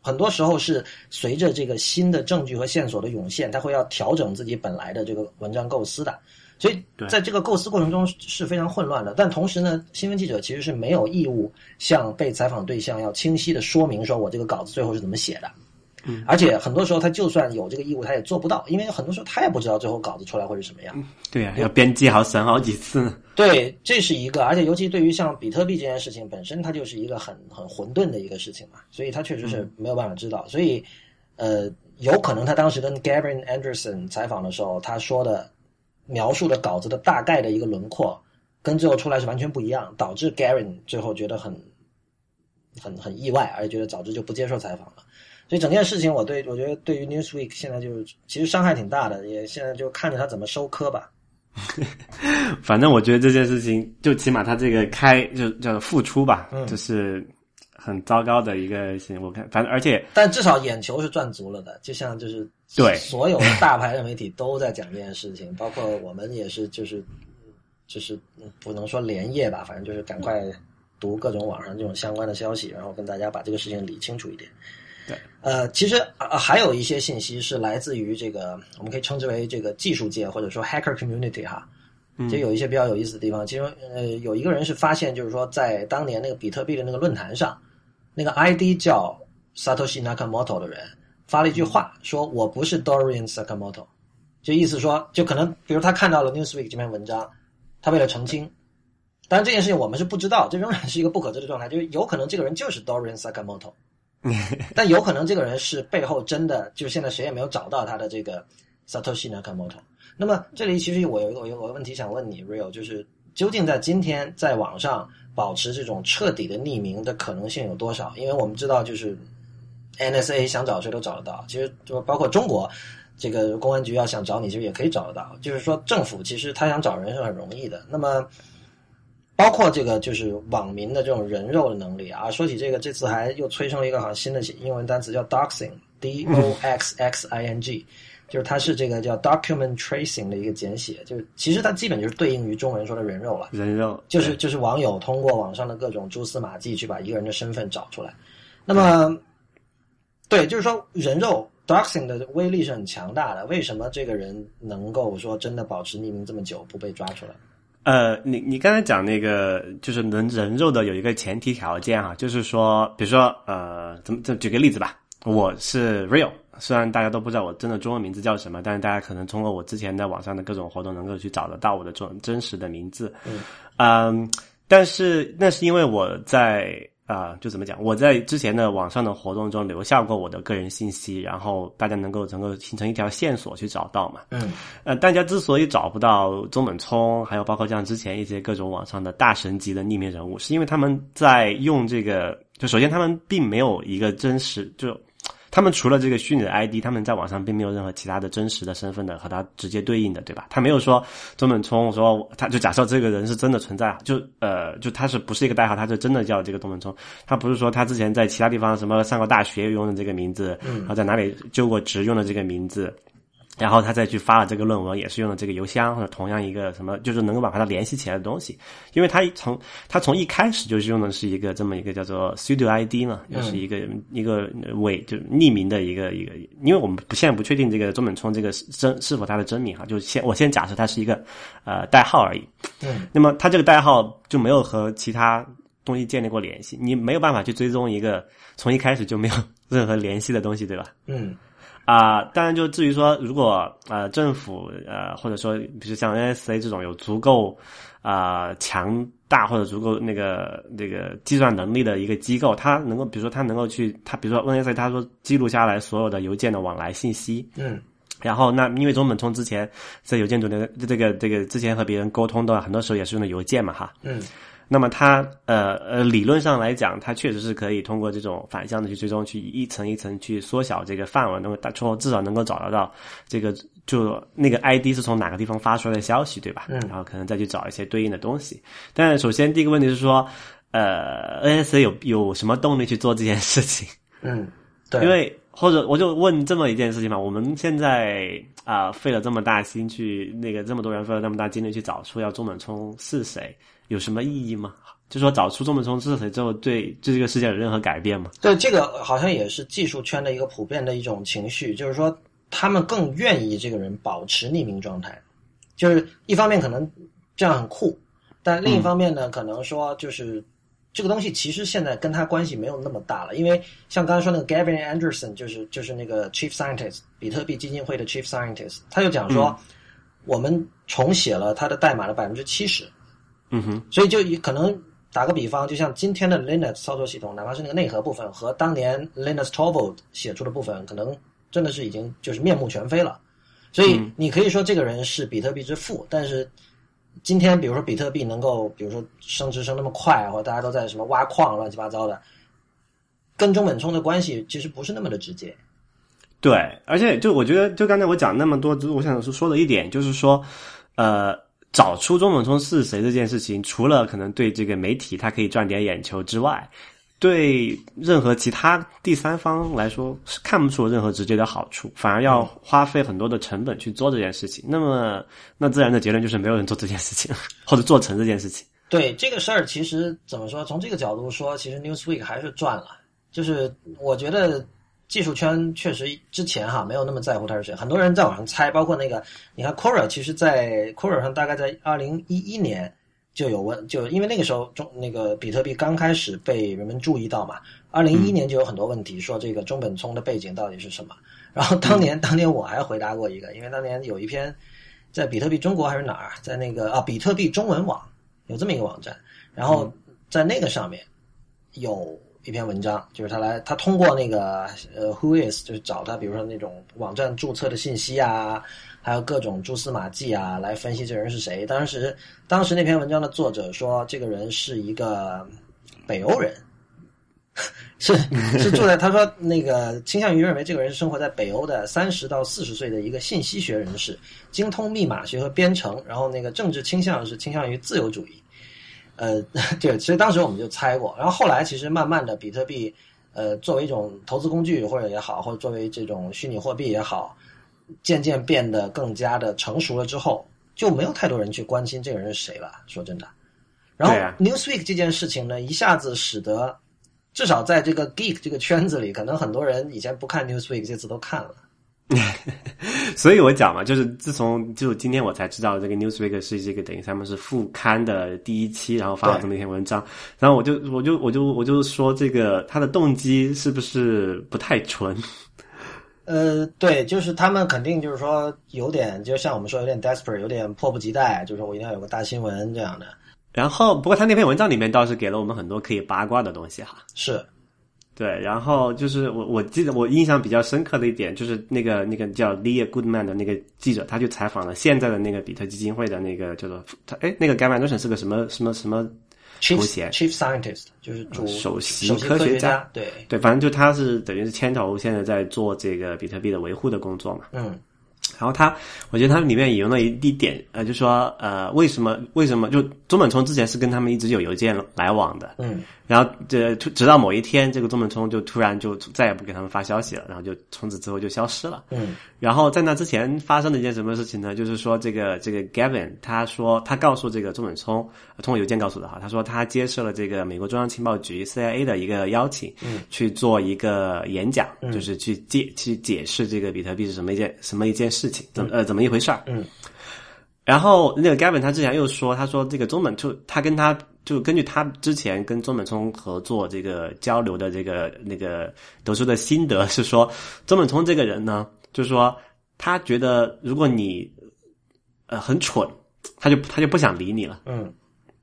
很多时候是随着这个新的证据和线索的涌现，他会要调整自己本来的这个文章构思的。所以，在这个构思过程中是非常混乱的。但同时呢，新闻记者其实是没有义务向被采访对象要清晰的说明，说我这个稿子最后是怎么写的。嗯，而且很多时候他就算有这个义务，他也做不到，因为很多时候他也不知道最后稿子出来会是什么样。对呀，要编辑好审好几次。(laughs) 对，这是一个，而且尤其对于像比特币这件事情本身，它就是一个很很混沌的一个事情嘛，所以他确实是没有办法知道。所以，呃，有可能他当时跟 Gavin Anderson 采访的时候，他说的。描述的稿子的大概的一个轮廓，跟最后出来是完全不一样，导致 Gary 最后觉得很很很意外，而且觉得早知就不接受采访了。所以整件事情，我对我觉得对于 Newsweek 现在就是其实伤害挺大的，也现在就看着他怎么收科吧。(laughs) 反正我觉得这件事情，就起码他这个开就叫付出吧，就是。很糟糕的一个事情，我看，反正而且，但至少眼球是赚足了的，就像就是对所有的大牌的媒体都在讲这件事情，(laughs) 包括我们也是，就是就是不能说连夜吧，反正就是赶快读各种网上这种相关的消息，然后跟大家把这个事情理清楚一点。对，呃，其实呃还有一些信息是来自于这个，我们可以称之为这个技术界或者说 hacker community 哈，就有一些比较有意思的地方。其中呃，有一个人是发现，就是说在当年那个比特币的那个论坛上，那个 ID 叫 Satoshi Nakamoto 的人发了一句话，说我不是 Dorian Sakamoto，就意思说，就可能比如他看到了 Newsweek 这篇文章，他为了澄清。当然这件事情我们是不知道，这仍然是一个不可知的状态，就是有可能这个人就是 Dorian Sakamoto，(laughs) 但有可能这个人是背后真的，就是现在谁也没有找到他的这个 Satoshi Nakamoto。那么这里其实我有一个我有个问题想问你，Real，就是究竟在今天在网上保持这种彻底的匿名的可能性有多少？因为我们知道，就是 NSA 想找谁都找得到，其实就包括中国这个公安局要想找你，其实也可以找得到。就是说政府其实他想找人是很容易的。那么。包括这个就是网民的这种人肉的能力啊！说起这个，这次还又催生了一个好像新的英文单词叫 doxing，d o x x i n g，就是它是这个叫 document tracing 的一个简写，就是其实它基本就是对应于中文说的人肉了。人肉就是就是网友通过网上的各种蛛丝马迹去把一个人的身份找出来。那么，对，就是说人肉 doxing 的威力是很强大的。为什么这个人能够说真的保持匿名这么久不被抓出来？呃，你你刚才讲那个就是能人肉的有一个前提条件哈，就是说，比如说呃，怎么这举个例子吧，我是 Real，虽然大家都不知道我真的中文名字叫什么，但是大家可能通过我之前在网上的各种活动能够去找得到我的这种真实的名字，嗯嗯，但是那是因为我在。啊，就怎么讲？我在之前的网上的活动中留下过我的个人信息，然后大家能够能够形成一条线索去找到嘛。嗯，呃，大家之所以找不到中本聪，还有包括像之前一些各种网上的大神级的匿名人物，是因为他们在用这个，就首先他们并没有一个真实就。他们除了这个虚拟的 ID，他们在网上并没有任何其他的真实的身份的和他直接对应的，对吧？他没有说周本聪说他就假设这个人是真的存在，就呃就他是不是一个代号，他就真的叫这个周本聪，他不是说他之前在其他地方什么上过大学用的这个名字，然后在哪里就过职用的这个名字。然后他再去发了这个论文，也是用的这个邮箱或者同样一个什么，就是能够把它联系起来的东西。因为他从他从一开始就是用的是一个这么一个叫做 pseudo ID 嘛，就是一个一个伪就匿名的一个一个。因为我们不现在不确定这个中本聪这个真是否他的真名哈，就先我先假设他是一个呃代号而已。嗯。那么他这个代号就没有和其他东西建立过联系，你没有办法去追踪一个从一开始就没有任何联系的东西，对吧？嗯。啊，当然，就至于说，如果呃政府呃或者说，比如像 NSA 这种有足够啊强大或者足够那个那个计算能力的一个机构，它能够，比如说它能够去，它比如说 NSA，它说记录下来所有的邮件的往来信息，嗯，然后那因为中本聪之前在邮件中的这个这个之前和别人沟通的很多时候也是用的邮件嘛，哈，嗯。那么它呃呃理论上来讲，它确实是可以通过这种反向的去追踪，去一层一层去缩小这个范围，能够大后至少能够找得到这个就那个 ID 是从哪个地方发出来的消息，对吧？嗯。然后可能再去找一些对应的东西。但首先第一个问题是说，呃，NSA 有有什么动力去做这件事情？嗯，对。因为或者我就问这么一件事情嘛，我们现在啊费了这么大心去那个这么多人费了这么大精力去找出要中本聪是谁。有什么意义吗？就说找出中本聪是谁之后，对对这个世界有任何改变吗？对，这个好像也是技术圈的一个普遍的一种情绪，就是说他们更愿意这个人保持匿名状态，就是一方面可能这样很酷，但另一方面呢，可能说就是这个东西其实现在跟他关系没有那么大了，因为像刚才说那个 Gavin Anderson，就是就是那个 Chief Scientist，比特币基金会的 Chief Scientist，他就讲说，我们重写了他的代码的百分之七十。嗯哼，所以就可能打个比方，就像今天的 Linux 操作系统，哪怕是那个内核部分和当年 Linux Torvald 写出的部分，可能真的是已经就是面目全非了。所以你可以说这个人是比特币之父，但是今天比如说比特币能够，比如说升值升那么快，或者大家都在什么挖矿乱七八糟的，跟中本聪的关系其实不是那么的直接。对，而且就我觉得，就刚才我讲那么多，我想说说的一点就是说，呃。找出中本聪是谁这件事情，除了可能对这个媒体他可以赚点眼球之外，对任何其他第三方来说是看不出任何直接的好处，反而要花费很多的成本去做这件事情。那么，那自然的结论就是没有人做这件事情，(laughs) 或者做成这件事情。对这个事儿，其实怎么说？从这个角度说，其实 Newsweek 还是赚了。就是我觉得技术圈确实之前哈没有那么在乎他是谁，很多人在网上猜，包括那个你看 Quora，其实，在 Quora 上大概在二零一一年就有问，就因为那个时候中那个比特币刚开始被人们注意到嘛，二零一一年就有很多问题说这个中本聪的背景到底是什么，然后当年当年我还回答过一个，因为当年有一篇在比特币中国还是哪儿，在那个啊比特币中文网有这么一个网站，然后在那个上面有。一篇文章，就是他来，他通过那个呃，Who is，就是找他，比如说那种网站注册的信息啊，还有各种蛛丝马迹啊，来分析这人是谁。当时，当时那篇文章的作者说，这个人是一个北欧人，(laughs) 是是住在，他说那个倾向于认为这个人是生活在北欧的三十到四十岁的一个信息学人士，精通密码学和编程，然后那个政治倾向是倾向于自由主义。呃，对，所以当时我们就猜过，然后后来其实慢慢的，比特币，呃，作为一种投资工具或者也好，或者作为这种虚拟货币也好，渐渐变得更加的成熟了之后，就没有太多人去关心这个人是谁了。说真的，然后 Newsweek 这件事情呢，一下子使得至少在这个 geek 这个圈子里，可能很多人以前不看 Newsweek，这次都看了。(laughs) 所以我讲嘛，就是自从就今天我才知道这个 Newsweek 是这个等于他们是副刊的第一期，然后发了这么一篇文章，然后我就我就我就我就说这个他的动机是不是不太纯？(laughs) 呃，对，就是他们肯定就是说有点，就像我们说有点 desperate，有点迫不及待，就是我一定要有个大新闻这样的。然后，不过他那篇文章里面倒是给了我们很多可以八卦的东西哈。是。对，然后就是我我记得我印象比较深刻的一点，就是那个那个叫 Leah Goodman 的那个记者，他去采访了现在的那个比特基金会的那个叫做他哎，那个 Gavin Newsom 是个什么什么什么头衔？Chief Scientist 就是主首席科学家。对对，反正就他是等于是牵头，现在在做这个比特币的维护的工作嘛。嗯。然后他，我觉得他里面引用了一一点，呃，就说，呃，为什么为什么就中本聪之前是跟他们一直有邮件来往的，嗯，然后这直到某一天，这个中本聪就突然就再也不给他们发消息了，然后就从此之后就消失了，嗯，然后在那之前发生了一件什么事情呢？就是说这个这个 Gavin 他说他告诉这个中本聪通过邮件告诉的哈，他说他接受了这个美国中央情报局 CIA 的一个邀请，嗯，去做一个演讲，就是去解去解释这个比特币是什么一件什么一件事情，怎么呃怎么一回事儿，嗯，然后那个 Gavin 他之前又说，他说这个中本就他跟他就根据他之前跟中本聪合作这个交流的这个那个得出的心得是说，中本聪这个人呢，就是说他觉得如果你呃很蠢，他就他就不想理你了，嗯，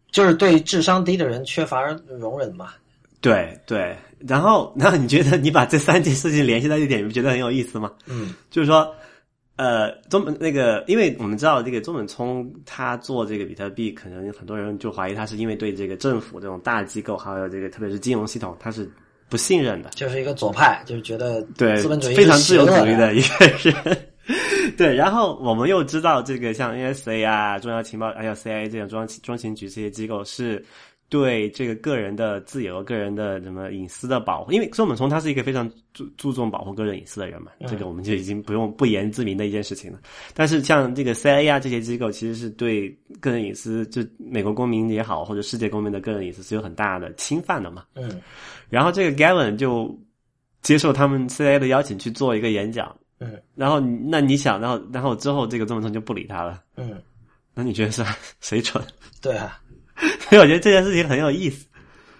就是对智商低的人缺乏容忍嘛，对。对，然后然后你觉得你把这三件事情联系到一点，你不觉得很有意思吗？嗯，就是说。呃，中本那个，因为我们知道这个中本聪他做这个比特币，可能很多人就怀疑他是因为对这个政府这种大机构，还有这个特别是金融系统，他是不信任的。就是一个左派，就是觉得对资本主义非常自由主义的一个人。(laughs) 对，然后我们又知道这个像 NSA 啊、中央情报还有 CIA 这种中央中情局这些机构是。对这个个人的自由、个人的什么隐私的保护，因为周本聪他是一个非常注注重保护个人隐私的人嘛，这个我们就已经不用不言自明的一件事情了。但是像这个 CIA 啊这些机构，其实是对个人隐私，就美国公民也好，或者世界公民的个人隐私是有很大的侵犯的嘛。嗯。然后这个 Gavin 就接受他们 CIA 的邀请去做一个演讲。嗯。然后那你想，然后然后之后这个周本聪就不理他了。嗯。那你觉得是 (laughs) 谁蠢？对啊。(laughs) 所以我觉得这件事情很有意思，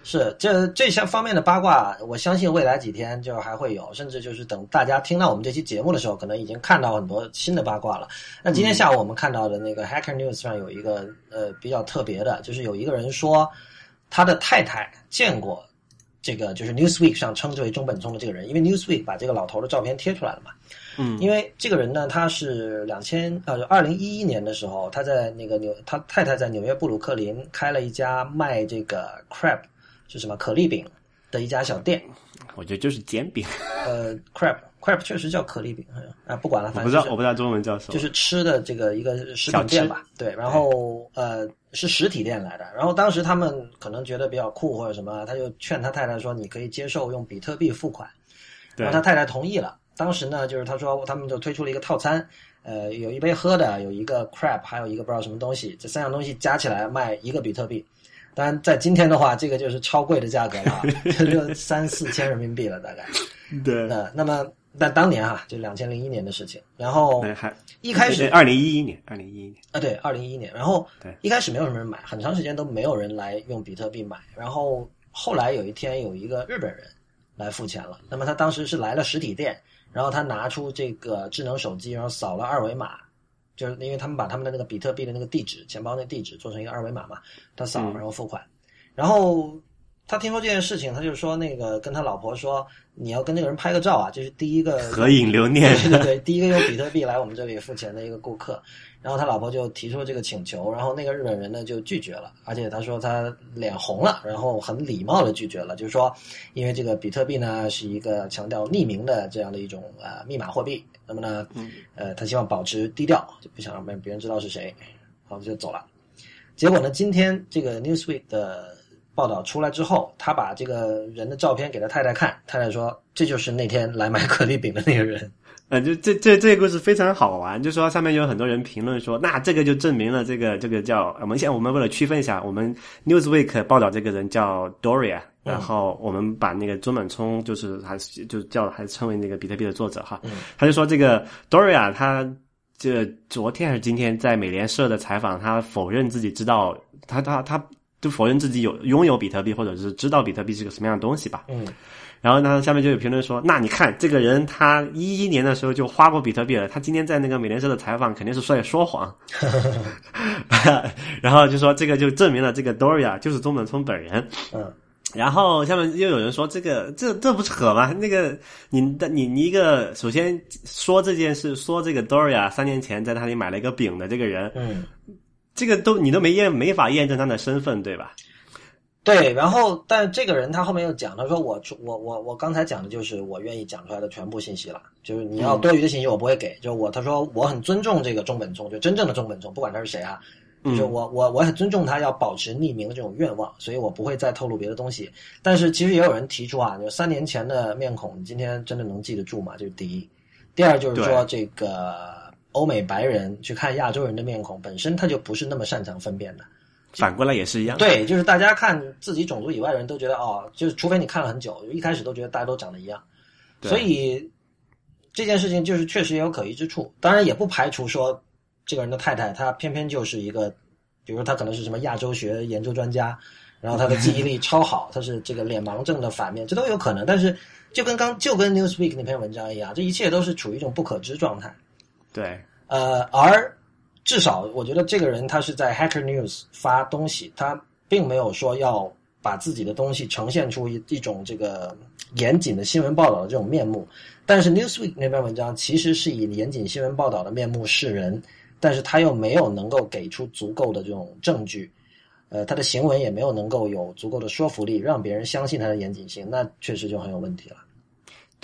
是这这些方面的八卦，我相信未来几天就还会有，甚至就是等大家听到我们这期节目的时候，可能已经看到很多新的八卦了。那今天下午我们看到的那个 Hacker News 上有一个呃比较特别的，就是有一个人说他的太太见过这个，就是 Newsweek 上称之为中本聪的这个人，因为 Newsweek 把这个老头的照片贴出来了嘛。嗯，因为这个人呢，他是两千呃二零一一年的时候，他在那个纽，他太太在纽约布鲁克林开了一家卖这个 crab 是什么可丽饼的一家小店。我觉得就是煎饼。呃，crab crab 确实叫可丽饼，好像啊，不管了，反正不知道我不知道中文叫什么，就是吃的这个一个食品店吧。对，然后呃是实体店来的，然后当时他们可能觉得比较酷或者什么，他就劝他太太说，你可以接受用比特币付款，然后他太太同意了。当时呢，就是他说他们就推出了一个套餐，呃，有一杯喝的，有一个 crab，还有一个不知道什么东西，这三样东西加起来卖一个比特币。当然，在今天的话，这个就是超贵的价格了，(laughs) 就三四千人民币了，大概。对，呃，那么但当年哈，就两千零一年的事情，然后还一开始二零一一年，二零一一年，啊，对，二零一一年，然后对一开始没有什么人买，很长时间都没有人来用比特币买，然后后来有一天有一个日本人来付钱了，那么他当时是来了实体店，然后他拿出这个智能手机，然后扫了二维码，就是因为他们把他们的那个比特币的那个地址，钱包那地址做成一个二维码嘛，他扫然后付款，然后他听说这件事情，他就说那个跟他老婆说，你要跟那个人拍个照啊，这是第一个合影留念。对对对，第一个用比特币来我们这里付钱的一个顾客，然后他老婆就提出了这个请求，然后那个日本人呢就拒绝了，而且他说他脸红了，然后很礼貌的拒绝了，就是说，因为这个比特币呢是一个强调匿名的这样的一种呃密码货币，那么呢，呃，他希望保持低调，就不想让别人知道是谁，好就走了。结果呢，今天这个 Newsweek 的报道出来之后，他把这个人的照片给他太太看，太太说这就是那天来买可丽饼的那个人。嗯，(laughs) 就这这这个故事非常好玩，就说上面有很多人评论说，那这个就证明了这个这个叫我们现在我们为了区分一下，我们 Newsweek 报道这个人叫 Doria，然后我们把那个中满聪就是还是就叫还称为那个比特币的作者哈，他就说这个 Doria 他这昨天还是今天在美联社的采访，他否认自己知道他他他就否认自己有拥有比特币或者是知道比特币是个什么样的东西吧，嗯。然后呢，下面就有评论说：“那你看这个人，他一一年的时候就花过比特币了。他今天在那个美联社的采访，肯定是在说谎。(laughs) 然后就说这个就证明了这个 Doria 就是中本聪本人。嗯。然后下面又有人说：这个这这不扯吗？那个你的你你一个首先说这件事，说这个 Doria 三年前在那里买了一个饼的这个人，嗯，这个都你都没验没法验证他的身份，对吧？”对，然后，但这个人他后面又讲，他说我我我我刚才讲的就是我愿意讲出来的全部信息了，就是你要多余的信息我不会给，就是我他说我很尊重这个中本聪，就真正的中本聪，不管他是谁啊，就是我我我很尊重他要保持匿名的这种愿望，所以我不会再透露别的东西。但是其实也有人提出啊，就三年前的面孔，你今天真的能记得住吗？这是第一，第二就是说这个欧美白人去看亚洲人的面孔，本身他就不是那么擅长分辨的。反过来也是一样，对，就是大家看自己种族以外的人都觉得哦，就是除非你看了很久，一开始都觉得大家都长得一样，所以这件事情就是确实也有可疑之处。当然也不排除说这个人的太太她偏偏就是一个，比如说她可能是什么亚洲学研究专家，然后她的记忆力超好，她是这个脸盲症的反面，这都有可能。但是就跟刚就跟 Newsweek 那篇文章一样，这一切都是处于一种不可知状态。对，呃，而。至少，我觉得这个人他是在 Hacker News 发东西，他并没有说要把自己的东西呈现出一一种这个严谨的新闻报道的这种面目。但是 Newsweek 那篇文章其实是以严谨新闻报道的面目示人，但是他又没有能够给出足够的这种证据，呃，他的行为也没有能够有足够的说服力，让别人相信他的严谨性，那确实就很有问题了。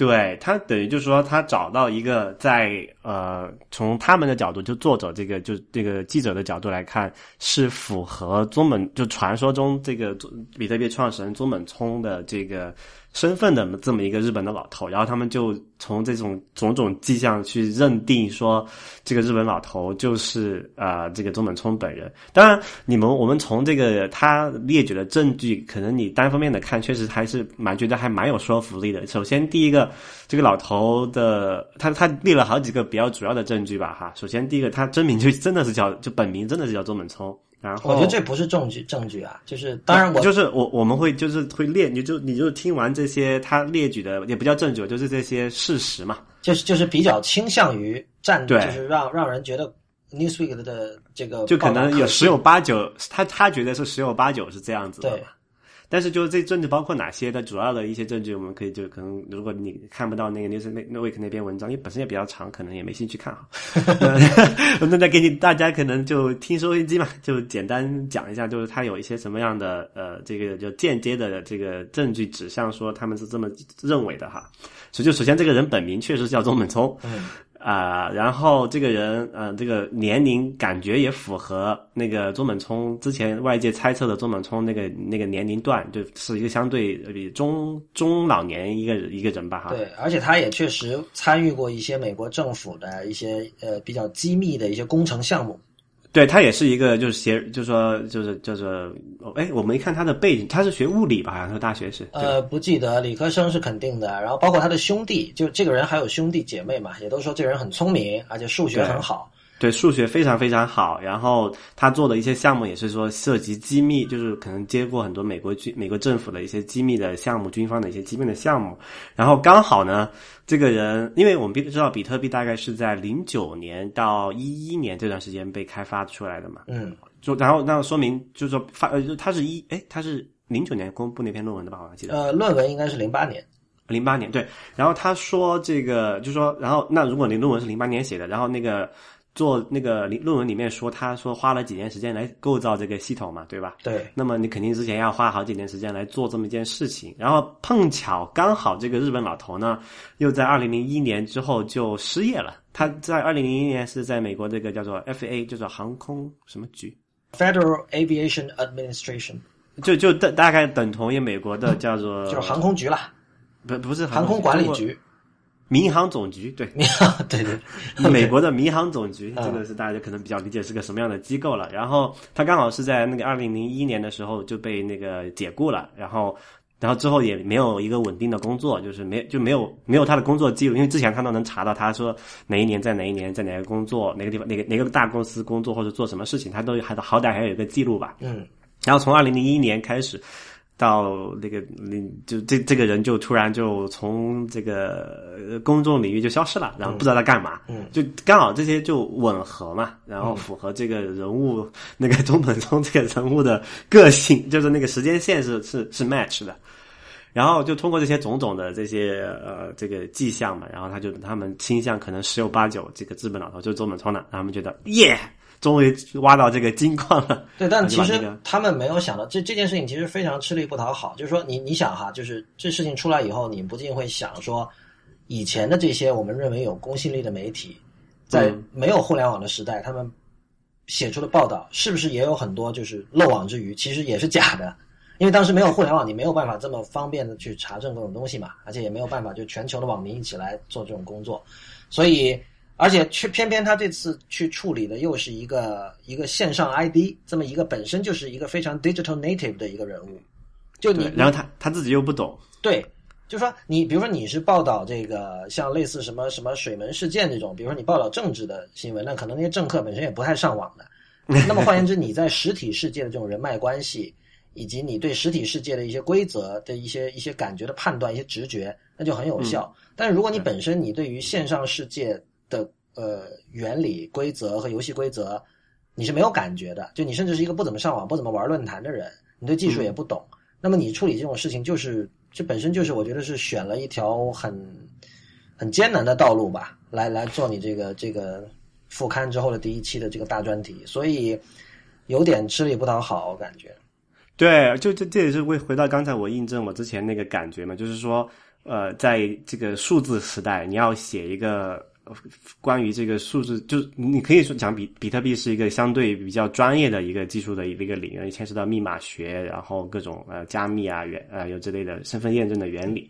对他等于就是说，他找到一个在呃，从他们的角度，就作者这个就这个记者的角度来看，是符合中本就传说中这个比特币创始人中本聪的这个。身份的这么一个日本的老头，然后他们就从这种种种迹象去认定说，这个日本老头就是啊这个中本聪本人。当然，你们我们从这个他列举的证据，可能你单方面的看，确实还是蛮觉得还蛮有说服力的。首先，第一个，这个老头的他他列了好几个比较主要的证据吧，哈。首先，第一个，他真名就真的是叫就本名真的是叫中本聪。然后我觉得这不是证据，证据啊，就是当然我就是我我们会就是会列，你就你就听完这些他列举的也不叫证据，就是这些事实嘛，就是就是比较倾向于站，就是让让人觉得 Newsweek 的这个就可能有十有八九，他他觉得是十有八九是这样子的。对。但是就是这证据包括哪些的主要的一些证据，我们可以就可能如果你看不到那个 news 那那 week 那篇文章，因为本身也比较长，可能也没兴趣看哈。(laughs) 那再给你大家可能就听收音机嘛，就简单讲一下，就是他有一些什么样的呃这个就间接的这个证据指向说他们是这么认为的哈。所以就首先这个人本名确实叫中本聪。嗯。啊，然后这个人，呃，这个年龄感觉也符合那个中本聪之前外界猜测的中本聪那个那个年龄段，就是一个相对比中中老年一个一个人吧，哈。对，而且他也确实参与过一些美国政府的一些呃比较机密的一些工程项目。对他也是一个就是学，就是说就是就是，哎，我没看他的背景，他是学物理吧？好像说大学是。呃，不记得，理科生是肯定的。然后包括他的兄弟，就这个人还有兄弟姐妹嘛，也都说这人很聪明，而且数学很好。对数学非常非常好，然后他做的一些项目也是说涉及机密，就是可能接过很多美国军、美国政府的一些机密的项目，军方的一些机密的项目。然后刚好呢，这个人，因为我们知道比特币大概是在零九年到一一年这段时间被开发出来的嘛，嗯，就然后那说明就是说发呃，他是一哎，他是零九年公布那篇论文的吧？我记得呃，论文应该是零八年，零八年对。然后他说这个就是说，然后那如果你论文是零八年写的，然后那个。做那个论文里面说，他说花了几年时间来构造这个系统嘛，对吧？对。那么你肯定之前要花好几年时间来做这么一件事情，然后碰巧刚好这个日本老头呢，又在二零零一年之后就失业了。他在二零零一年是在美国这个叫做 FA，叫做航空什么局？Federal Aviation Administration，就就大大概等同于美国的叫做就是航空局啦，不不是航空管理局。民航总局，对，(laughs) 民航，对对，(laughs) 美国的民航总局，这个是大家可能比较理解是个什么样的机构了。然后他刚好是在那个二零零一年的时候就被那个解雇了，然后，然后之后也没有一个稳定的工作，就是没就没有没有他的工作记录，因为之前他都能查到他说哪一年在哪一年在哪个工作哪个地方哪个哪个大公司工作或者做什么事情，他都还好歹还有一个记录吧。嗯，然后从二零零一年开始。到那个你，就这这个人就突然就从这个公众领域就消失了，然后不知道他干嘛，嗯，就刚好这些就吻合嘛，然后符合这个人物那个中本聪这个人物的个性，(laughs) 就是那个时间线是是是 match 的，然后就通过这些种种的这些呃这个迹象嘛，然后他就他们倾向可能十有八九这个资本老头就是中本聪的，他们觉得耶。终于挖到这个金矿了。对，但其实他们没有想到，这这件事情其实非常吃力不讨好。就是说，你你想哈，就是这事情出来以后，你不禁会想说，以前的这些我们认为有公信力的媒体，在没有互联网的时代，他们写出的报道是不是也有很多就是漏网之鱼？其实也是假的，因为当时没有互联网，你没有办法这么方便的去查证各种东西嘛，而且也没有办法就全球的网民一起来做这种工作，所以。而且却偏偏他这次去处理的又是一个一个线上 ID 这么一个本身就是一个非常 digital native 的一个人物，就你，然后他他自己又不懂，对，就说你比如说你是报道这个像类似什么什么水门事件这种，比如说你报道政治的新闻，那可能那些政客本身也不太上网的。那么换言之，你在实体世界的这种人脉关系，以及你对实体世界的一些规则的一些一些感觉的判断、一些直觉，那就很有效。但是如果你本身你对于线上世界，的呃原理规则和游戏规则，你是没有感觉的。就你甚至是一个不怎么上网、不怎么玩论坛的人，你对技术也不懂。那么你处理这种事情，就是这本身就是我觉得是选了一条很很艰难的道路吧，来来做你这个这个复刊之后的第一期的这个大专题，所以有点吃力不讨好，我感觉。对，就这这也是为回到刚才我印证我之前那个感觉嘛，就是说，呃，在这个数字时代，你要写一个。关于这个数字，就你可以说讲比比特币是一个相对比较专业的一个技术的一个领域，牵涉到密码学，然后各种呃加密啊原啊有之类的身份验证的原理。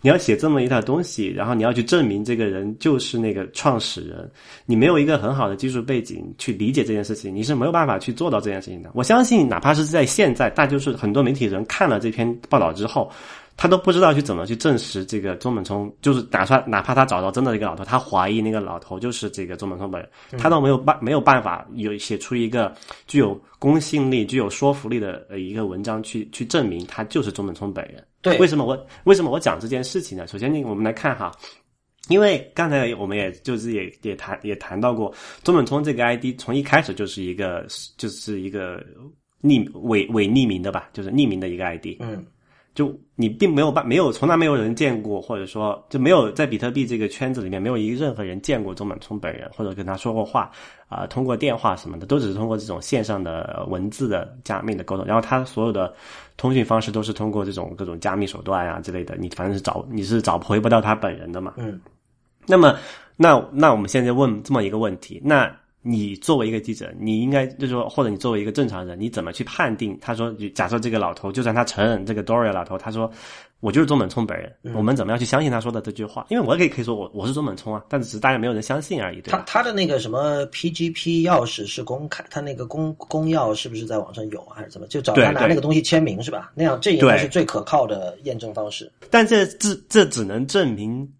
你要写这么一套东西，然后你要去证明这个人就是那个创始人，你没有一个很好的技术背景去理解这件事情，你是没有办法去做到这件事情的。我相信，哪怕是在现在，大就是很多媒体人看了这篇报道之后。他都不知道去怎么去证实这个中本聪，就是打算哪怕他找到真的一个老头，他怀疑那个老头就是这个中本聪本人，他都没有办没有办法有写出一个具有公信力、具有说服力的呃一个文章去去证明他就是中本聪本人。对，为什么我为什么我讲这件事情呢？首先，我们来看哈，因为刚才我们也就是也也谈也谈到过，中本聪这个 ID 从一开始就是一个就是一个匿伪伪匿名的吧，就是匿名的一个 ID。嗯。就你并没有办，没有从来没有人见过，或者说就没有在比特币这个圈子里面没有一任何人见过周满聪本人，或者跟他说过话啊，通过电话什么的，都只是通过这种线上的文字的加密的沟通。然后他所有的通讯方式都是通过这种各种加密手段啊之类的，你反正是找你是找回不到他本人的嘛。嗯。那么，那那我们现在问这么一个问题，那你作为一个记者，你应该就是说，或者你作为一个正常人，你怎么去判定？他说，假设这个老头，就算他承认这个 Doria 老头，他说我就是中本聪本人，我们怎么样去相信他说的这句话？因为我也可以可以说我我是中本聪啊，但只是大家没有人相信而已。他他的那个什么 PGP 钥匙是公开，他那个公公钥是不是在网上有啊，还是怎么？就找他拿那个东西签名是吧？那样这应该是最可靠的验证方式。但这这这只能证明。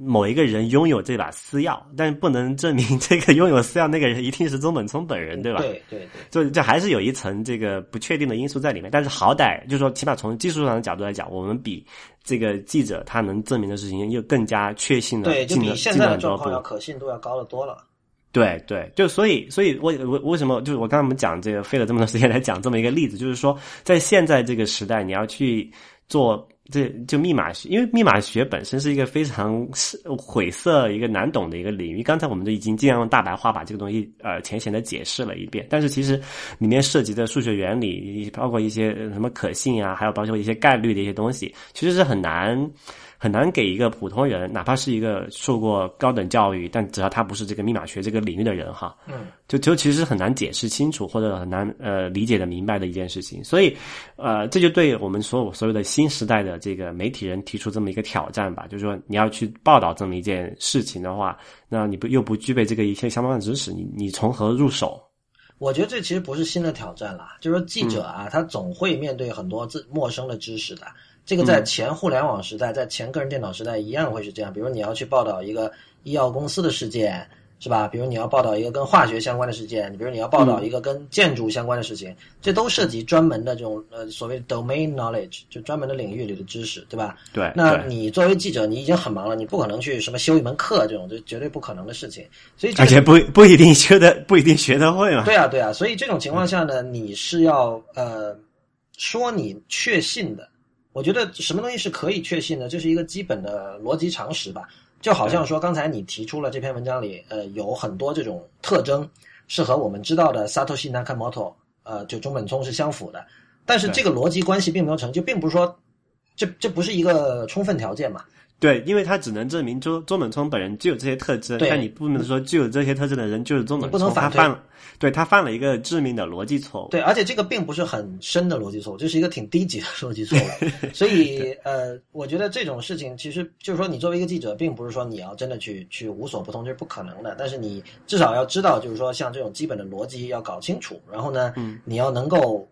某一个人拥有这把私钥，但不能证明这个拥有私钥那个人一定是中本聪本人，对吧？对对对，就这还是有一层这个不确定的因素在里面。但是好歹就是说，起码从技术上的角度来讲，我们比这个记者他能证明的事情又更加确信的，对，就比现在的状况要可信度要高得多了。对对，就所以所以，我我为什么就是我刚才我们讲这个费了这么多时间来讲这么一个例子，就是说在现在这个时代，你要去做。这就密码学，因为密码学本身是一个非常晦涩、一个难懂的一个领域。刚才我们都已经尽量用大白话把这个东西呃浅显的解释了一遍，但是其实里面涉及的数学原理，包括一些什么可信啊，还有包括一些概率的一些东西，其实是很难。很难给一个普通人，哪怕是一个受过高等教育，但只要他不是这个密码学这个领域的人，哈，嗯，就就其实很难解释清楚或者很难呃理解的明白的一件事情。所以，呃，这就对我们所有所有的新时代的这个媒体人提出这么一个挑战吧，就是说你要去报道这么一件事情的话，那你不又不具备这个一些相关的知识，你你从何入手？我觉得这其实不是新的挑战了，就是说记者啊，他总会面对很多自陌生的知识的。这个在前互联网时代，在前个人电脑时代一样会是这样。比如你要去报道一个医药公司的事件，是吧？比如你要报道一个跟化学相关的事件，你比如你要报道一个跟建筑相关的事情，这都涉及专门的这种呃所谓 domain knowledge，就专门的领域里的知识，对吧？对。那你作为记者，你已经很忙了，你不可能去什么修一门课这种，这绝对不可能的事情。所以而且不不一定学的不一定学得会嘛。对啊，对啊。所以这种情况下呢，你是要呃说你确信的。我觉得什么东西是可以确信的，这是一个基本的逻辑常识吧。就好像说，刚才你提出了这篇文章里，呃，有很多这种特征是和我们知道的 Satoshi Nakamoto，呃，就中本聪是相符的。但是这个逻辑关系并没有成就，并不是说这这不是一个充分条件嘛。对，因为他只能证明周周本聪本人具有这些特征，但你不能说具有这些特征的人就是周本聪，他犯了，对他犯了一个致命的逻辑错误。对，而且这个并不是很深的逻辑错误，这是一个挺低级的 (laughs) 逻辑错误。所以，呃，我觉得这种事情其实就是说，你作为一个记者，并不是说你要真的去去无所不通，这是不可能的。但是你至少要知道，就是说像这种基本的逻辑要搞清楚，然后呢，你要能够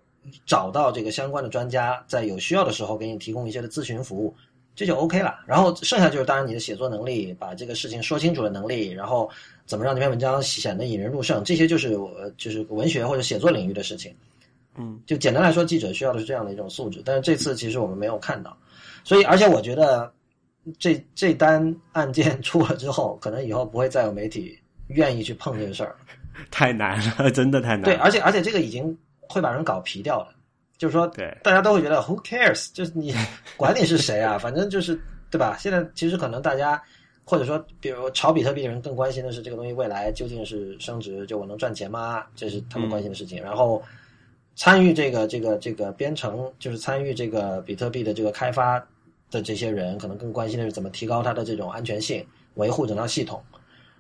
找到这个相关的专家，在有需要的时候给你提供一些的咨询服务。这就 OK 了，然后剩下就是当然你的写作能力，把这个事情说清楚的能力，然后怎么让这篇文章显得引人入胜，这些就是就是文学或者写作领域的事情。嗯，就简单来说，记者需要的是这样的一种素质，但是这次其实我们没有看到，所以而且我觉得这这单案件 (laughs) 出了之后，可能以后不会再有媒体愿意去碰这个事儿，(laughs) 太难了，真的太难。对，而且而且这个已经会把人搞皮掉了。就是说，对，大家都会觉得 Who cares？就是你 (laughs) 管你是谁啊，反正就是对吧？现在其实可能大家或者说，比如炒比特币的人更关心的是这个东西未来究竟是升值，就我能赚钱吗？这是他们关心的事情。然后参与这个这个这个编程，就是参与这个比特币的这个开发的这些人，可能更关心的是怎么提高它的这种安全性，维护整套系统。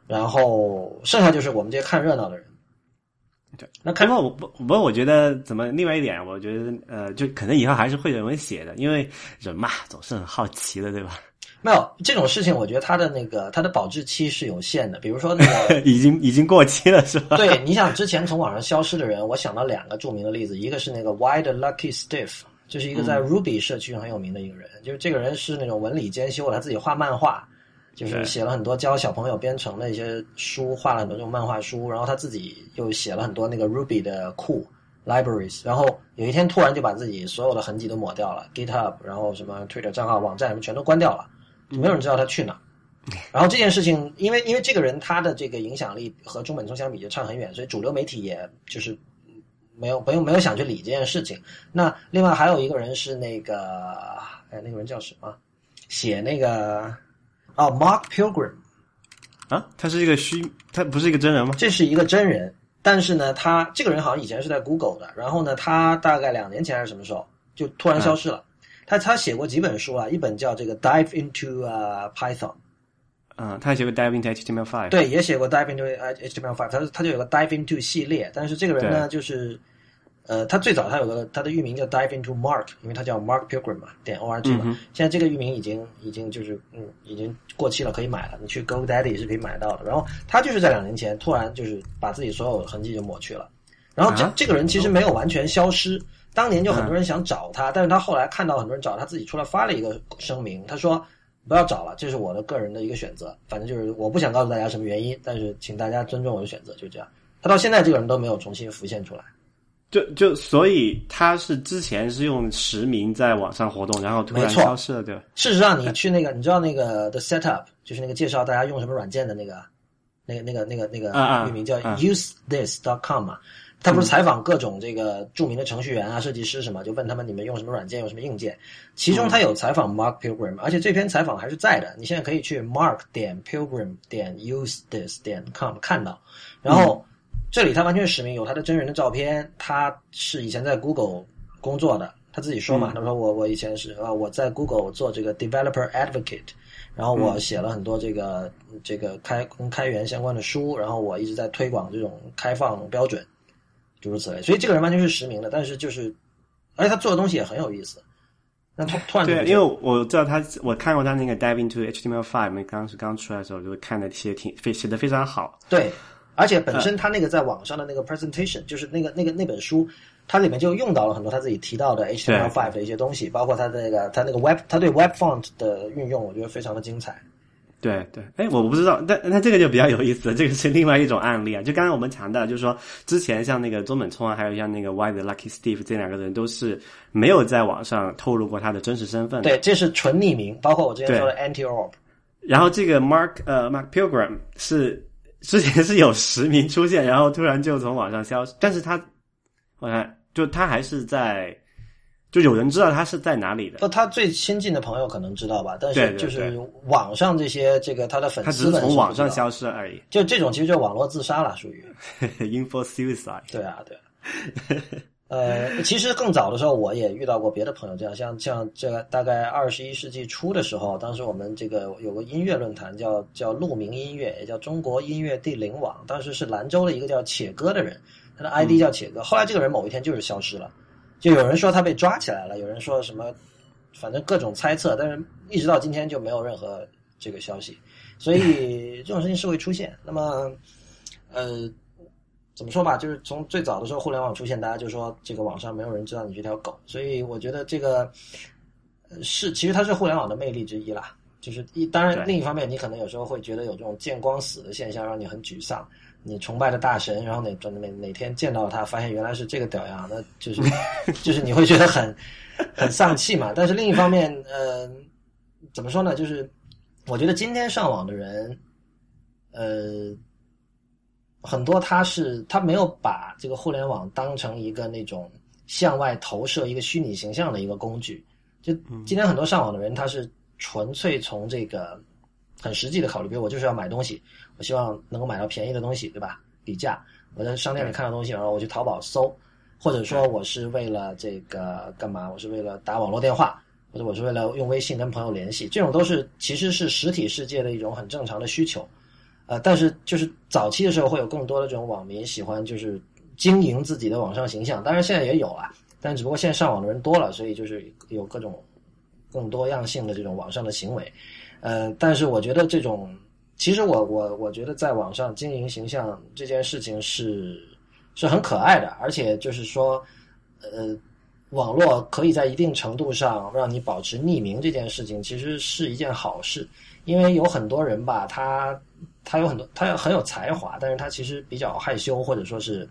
然后剩下就是我们这些看热闹的人。对，那看过我不不过我觉得怎么另外一点，我觉得呃，就可能以后还是会有人写的，因为人嘛总是很好奇的，对吧？(laughs) 没有这种事情，我觉得它的那个它的保质期是有限的，比如说那个 (laughs) 已经已经过期了，是吧？(laughs) 对，你想之前从网上消失的人，我想到两个著名的例子，一个是那个 Wide Lucky Stiff，就是一个在 Ruby 社区很有名的一个人，就是这个人是那种文理兼修，他自己画漫画。就是写了很多教小朋友编程的一些书，画了很多这种漫画书，然后他自己又写了很多那个 Ruby 的库 libraries，然后有一天突然就把自己所有的痕迹都抹掉了，GitHub，然后什么 Twitter 账号、网站什么全都关掉了，没有人知道他去哪。然后这件事情，因为因为这个人他的这个影响力和中本聪相比就差很远，所以主流媒体也就是没有不用没有想去理这件事情。那另外还有一个人是那个哎那个人叫什么？写那个。哦，Mark Pilgrim，啊，他是一个虚，他不是一个真人吗？这是一个真人，但是呢，他这个人好像以前是在 Google 的，然后呢，他大概两年前还是什么时候就突然消失了。他他写过几本书啊，一本叫这个 Dive into 啊 Python，嗯，他也写过 Dive into HTML5。对，也写过 Dive into HTML5，他他就有个 Dive into 系列，但是这个人呢，就是呃，他最早他有个他的域名叫 Dive into Mark，因为他叫 Mark Pilgrim 嘛，点 org 嘛。现在这个域名已经已经就是嗯已经过期了，可以买了，你去 GoDaddy 是可以买到的。然后他就是在两年前突然就是把自己所有痕迹就抹去了，然后这这个人其实没有完全消失。当年就很多人想找他，但是他后来看到很多人找他，自己出来发了一个声明，他说不要找了，这是我的个人的一个选择，反正就是我不想告诉大家什么原因，但是请大家尊重我的选择，就这样。他到现在这个人都没有重新浮现出来，就就所以他是之前是用实名在网上活动，然后突然消失了，对吧？事实上，你去那个你知道那个 The Setup，就是那个介绍大家用什么软件的那个那个那个那个那个域名叫 UseThis.com 嘛。他不是采访各种这个著名的程序员啊、设计师什么，就问他们你们用什么软件、用什么硬件。其中他有采访 Mark Pilgrim，而且这篇采访还是在的。你现在可以去 Mark 点 Pilgrim 点 UseThis 点 com 看到。然后这里他完全实名，有他的真人的照片。他是以前在 Google 工作的，他自己说嘛，他说我我以前是啊我在 Google 做这个 Developer Advocate，然后我写了很多这个这个开跟开源相关的书，然后我一直在推广这种开放标准。诸如此类，所以这个人完全是实名的，但是就是，而且他做的东西也很有意思。那突突然对，因为我知道他，我看过他那个 Dive into HTML5，那刚是刚出来的时候，就看的写挺非写的非常好。对，而且本身他那个在网上的那个 presentation，就是那个那个那本书，它里面就用到了很多他自己提到的 HTML5 的一些东西，包括他的那个他那个 Web，他对 Web Font 的运用，我觉得非常的精彩。对对，哎，我不知道，但那这个就比较有意思了。这个是另外一种案例啊。就刚刚我们强调，就是说之前像那个中本聪啊，还有像那个 Why the Lucky Steve 这两个人，都是没有在网上透露过他的真实身份。对，这是纯匿名。包括我之前说的 Anti-Orb。然后这个 Mark 呃 Mark Pilgrim 是之前是有实名出现，然后突然就从网上消失。但是他我看就他还是在。就有人知道他是在哪里的？不，他最亲近的朋友可能知道吧，但是就是网上这些这个他的粉丝他只是从网上消失而已。就这种其实就网络自杀了，属于 (laughs) info suicide。对啊，对。呃，其实更早的时候我也遇到过别的朋友这样，像像这个大概二十一世纪初的时候，当时我们这个有个音乐论坛叫叫鹿鸣音乐，也叫中国音乐地灵网，当时是兰州的一个叫且哥的人，他的 ID 叫且哥，后来这个人某一天就是消失了。就有人说他被抓起来了，有人说什么，反正各种猜测，但是一直到今天就没有任何这个消息，所以这种事情是会出现。那么，呃，怎么说吧，就是从最早的时候互联网出现，大家就说这个网上没有人知道你这条狗，所以我觉得这个是其实它是互联网的魅力之一啦。就是一当然另一方面，你可能有时候会觉得有这种见光死的现象，让你很沮丧。你崇拜的大神，然后哪哪哪天见到他，发现原来是这个屌样，那就是 (laughs) 就是你会觉得很很丧气嘛。但是另一方面，呃，怎么说呢？就是我觉得今天上网的人，呃，很多他是他没有把这个互联网当成一个那种向外投射一个虚拟形象的一个工具。就今天很多上网的人，他是纯粹从这个很实际的考虑，比如我就是要买东西。我希望能够买到便宜的东西，对吧？比价，我在商店里看到东西，然后我去淘宝搜，或者说我是为了这个干嘛？我是为了打网络电话，或者我是为了用微信跟朋友联系，这种都是其实是实体世界的一种很正常的需求。呃，但是就是早期的时候会有更多的这种网民喜欢就是经营自己的网上形象，当然现在也有啊，但只不过现在上网的人多了，所以就是有各种更多样性的这种网上的行为。呃，但是我觉得这种。其实我我我觉得在网上经营形象这件事情是是很可爱的，而且就是说，呃，网络可以在一定程度上让你保持匿名这件事情，其实是一件好事。因为有很多人吧，他他有很多他很有才华，但是他其实比较害羞或者说是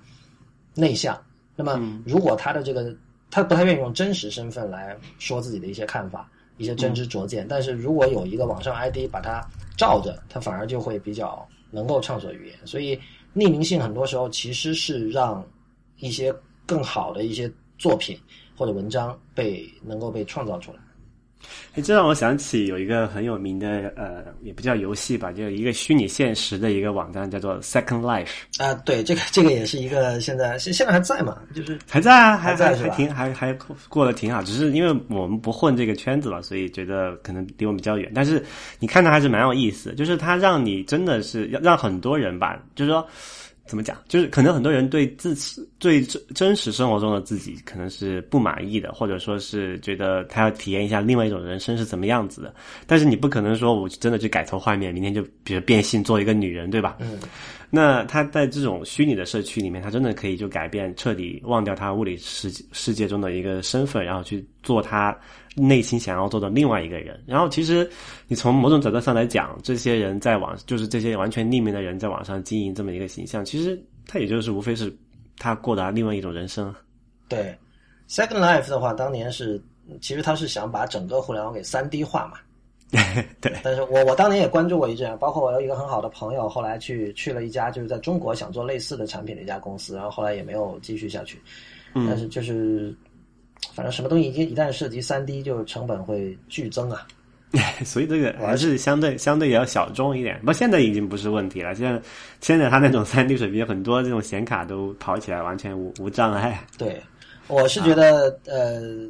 内向。那么如果他的这个他不太愿意用真实身份来说自己的一些看法、一些真知灼见，但是如果有一个网上 ID 把他。照着他反而就会比较能够畅所欲言，所以匿名性很多时候其实是让一些更好的一些作品或者文章被能够被创造出来。哎，这让我想起有一个很有名的呃，也不叫游戏吧，就是一个虚拟现实的一个网站，叫做 Second Life。啊，对，这个这个也是一个现在现现在还在嘛，就是还在啊，还还在还挺还还过得挺好，只是因为我们不混这个圈子了，所以觉得可能离我们比较远。但是你看它还是蛮有意思，就是它让你真的是让让很多人吧，就是说。怎么讲？就是可能很多人对自己、对真真实生活中的自己可能是不满意的，或者说是觉得他要体验一下另外一种人生是怎么样子的。但是你不可能说我真的去改头换面，明天就比如变性做一个女人，对吧？嗯。那他在这种虚拟的社区里面，他真的可以就改变，彻底忘掉他物理世世界中的一个身份，然后去做他内心想要做的另外一个人。然后其实你从某种角度上来讲，这些人在网，就是这些完全匿名的人在网上经营这么一个形象，其实他也就是无非是他过达另外一种人生。对，Second Life 的话，当年是其实他是想把整个互联网给三 D 化嘛。(laughs) 对，但是我我当年也关注过一阵，包括我有一个很好的朋友，后来去去了一家就是在中国想做类似的产品的一家公司，然后后来也没有继续下去。嗯但是就是反正什么东西一一旦涉及三 D，就成本会剧增啊。(laughs) 所以这个还是相对相对也要小众一点。不，现在已经不是问题了。现在现在它那种三 D 水平，很多这种显卡都跑起来完全无无障碍。对，我是觉得、呃。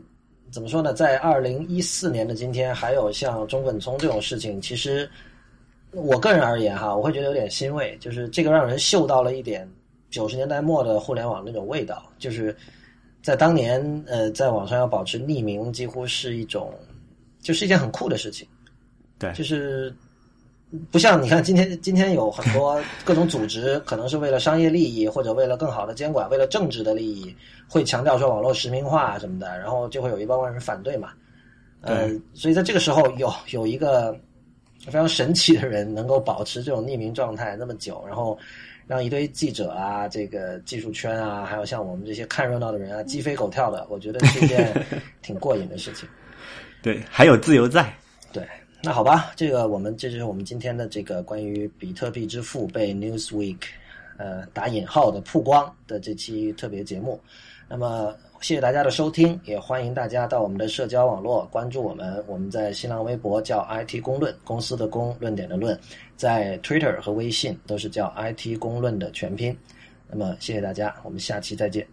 怎么说呢？在二零一四年的今天，还有像中本聪这种事情，其实我个人而言哈，我会觉得有点欣慰，就是这个让人嗅到了一点九十年代末的互联网那种味道，就是在当年呃，在网上要保持匿名，几乎是一种就是一件很酷的事情。对，就是不像你看今天今天有很多各种组织，可能是为了商业利益或者为了更好的监管，为了政治的利益。会强调说网络实名化什么的，然后就会有一帮人反对嘛。呃，所以在这个时候有有一个非常神奇的人能够保持这种匿名状态那么久，然后让一堆记者啊、这个技术圈啊，还有像我们这些看热闹的人啊鸡飞狗跳的，我觉得是一件 (laughs) 挺过瘾的事情。对，还有自由在。对，那好吧，这个我们这就是我们今天的这个关于比特币之父被 Newsweek 呃打引号的曝光的这期特别节目。那么，谢谢大家的收听，也欢迎大家到我们的社交网络关注我们。我们在新浪微博叫 IT 公论，公司的公，论点的论，在 Twitter 和微信都是叫 IT 公论的全拼。那么，谢谢大家，我们下期再见。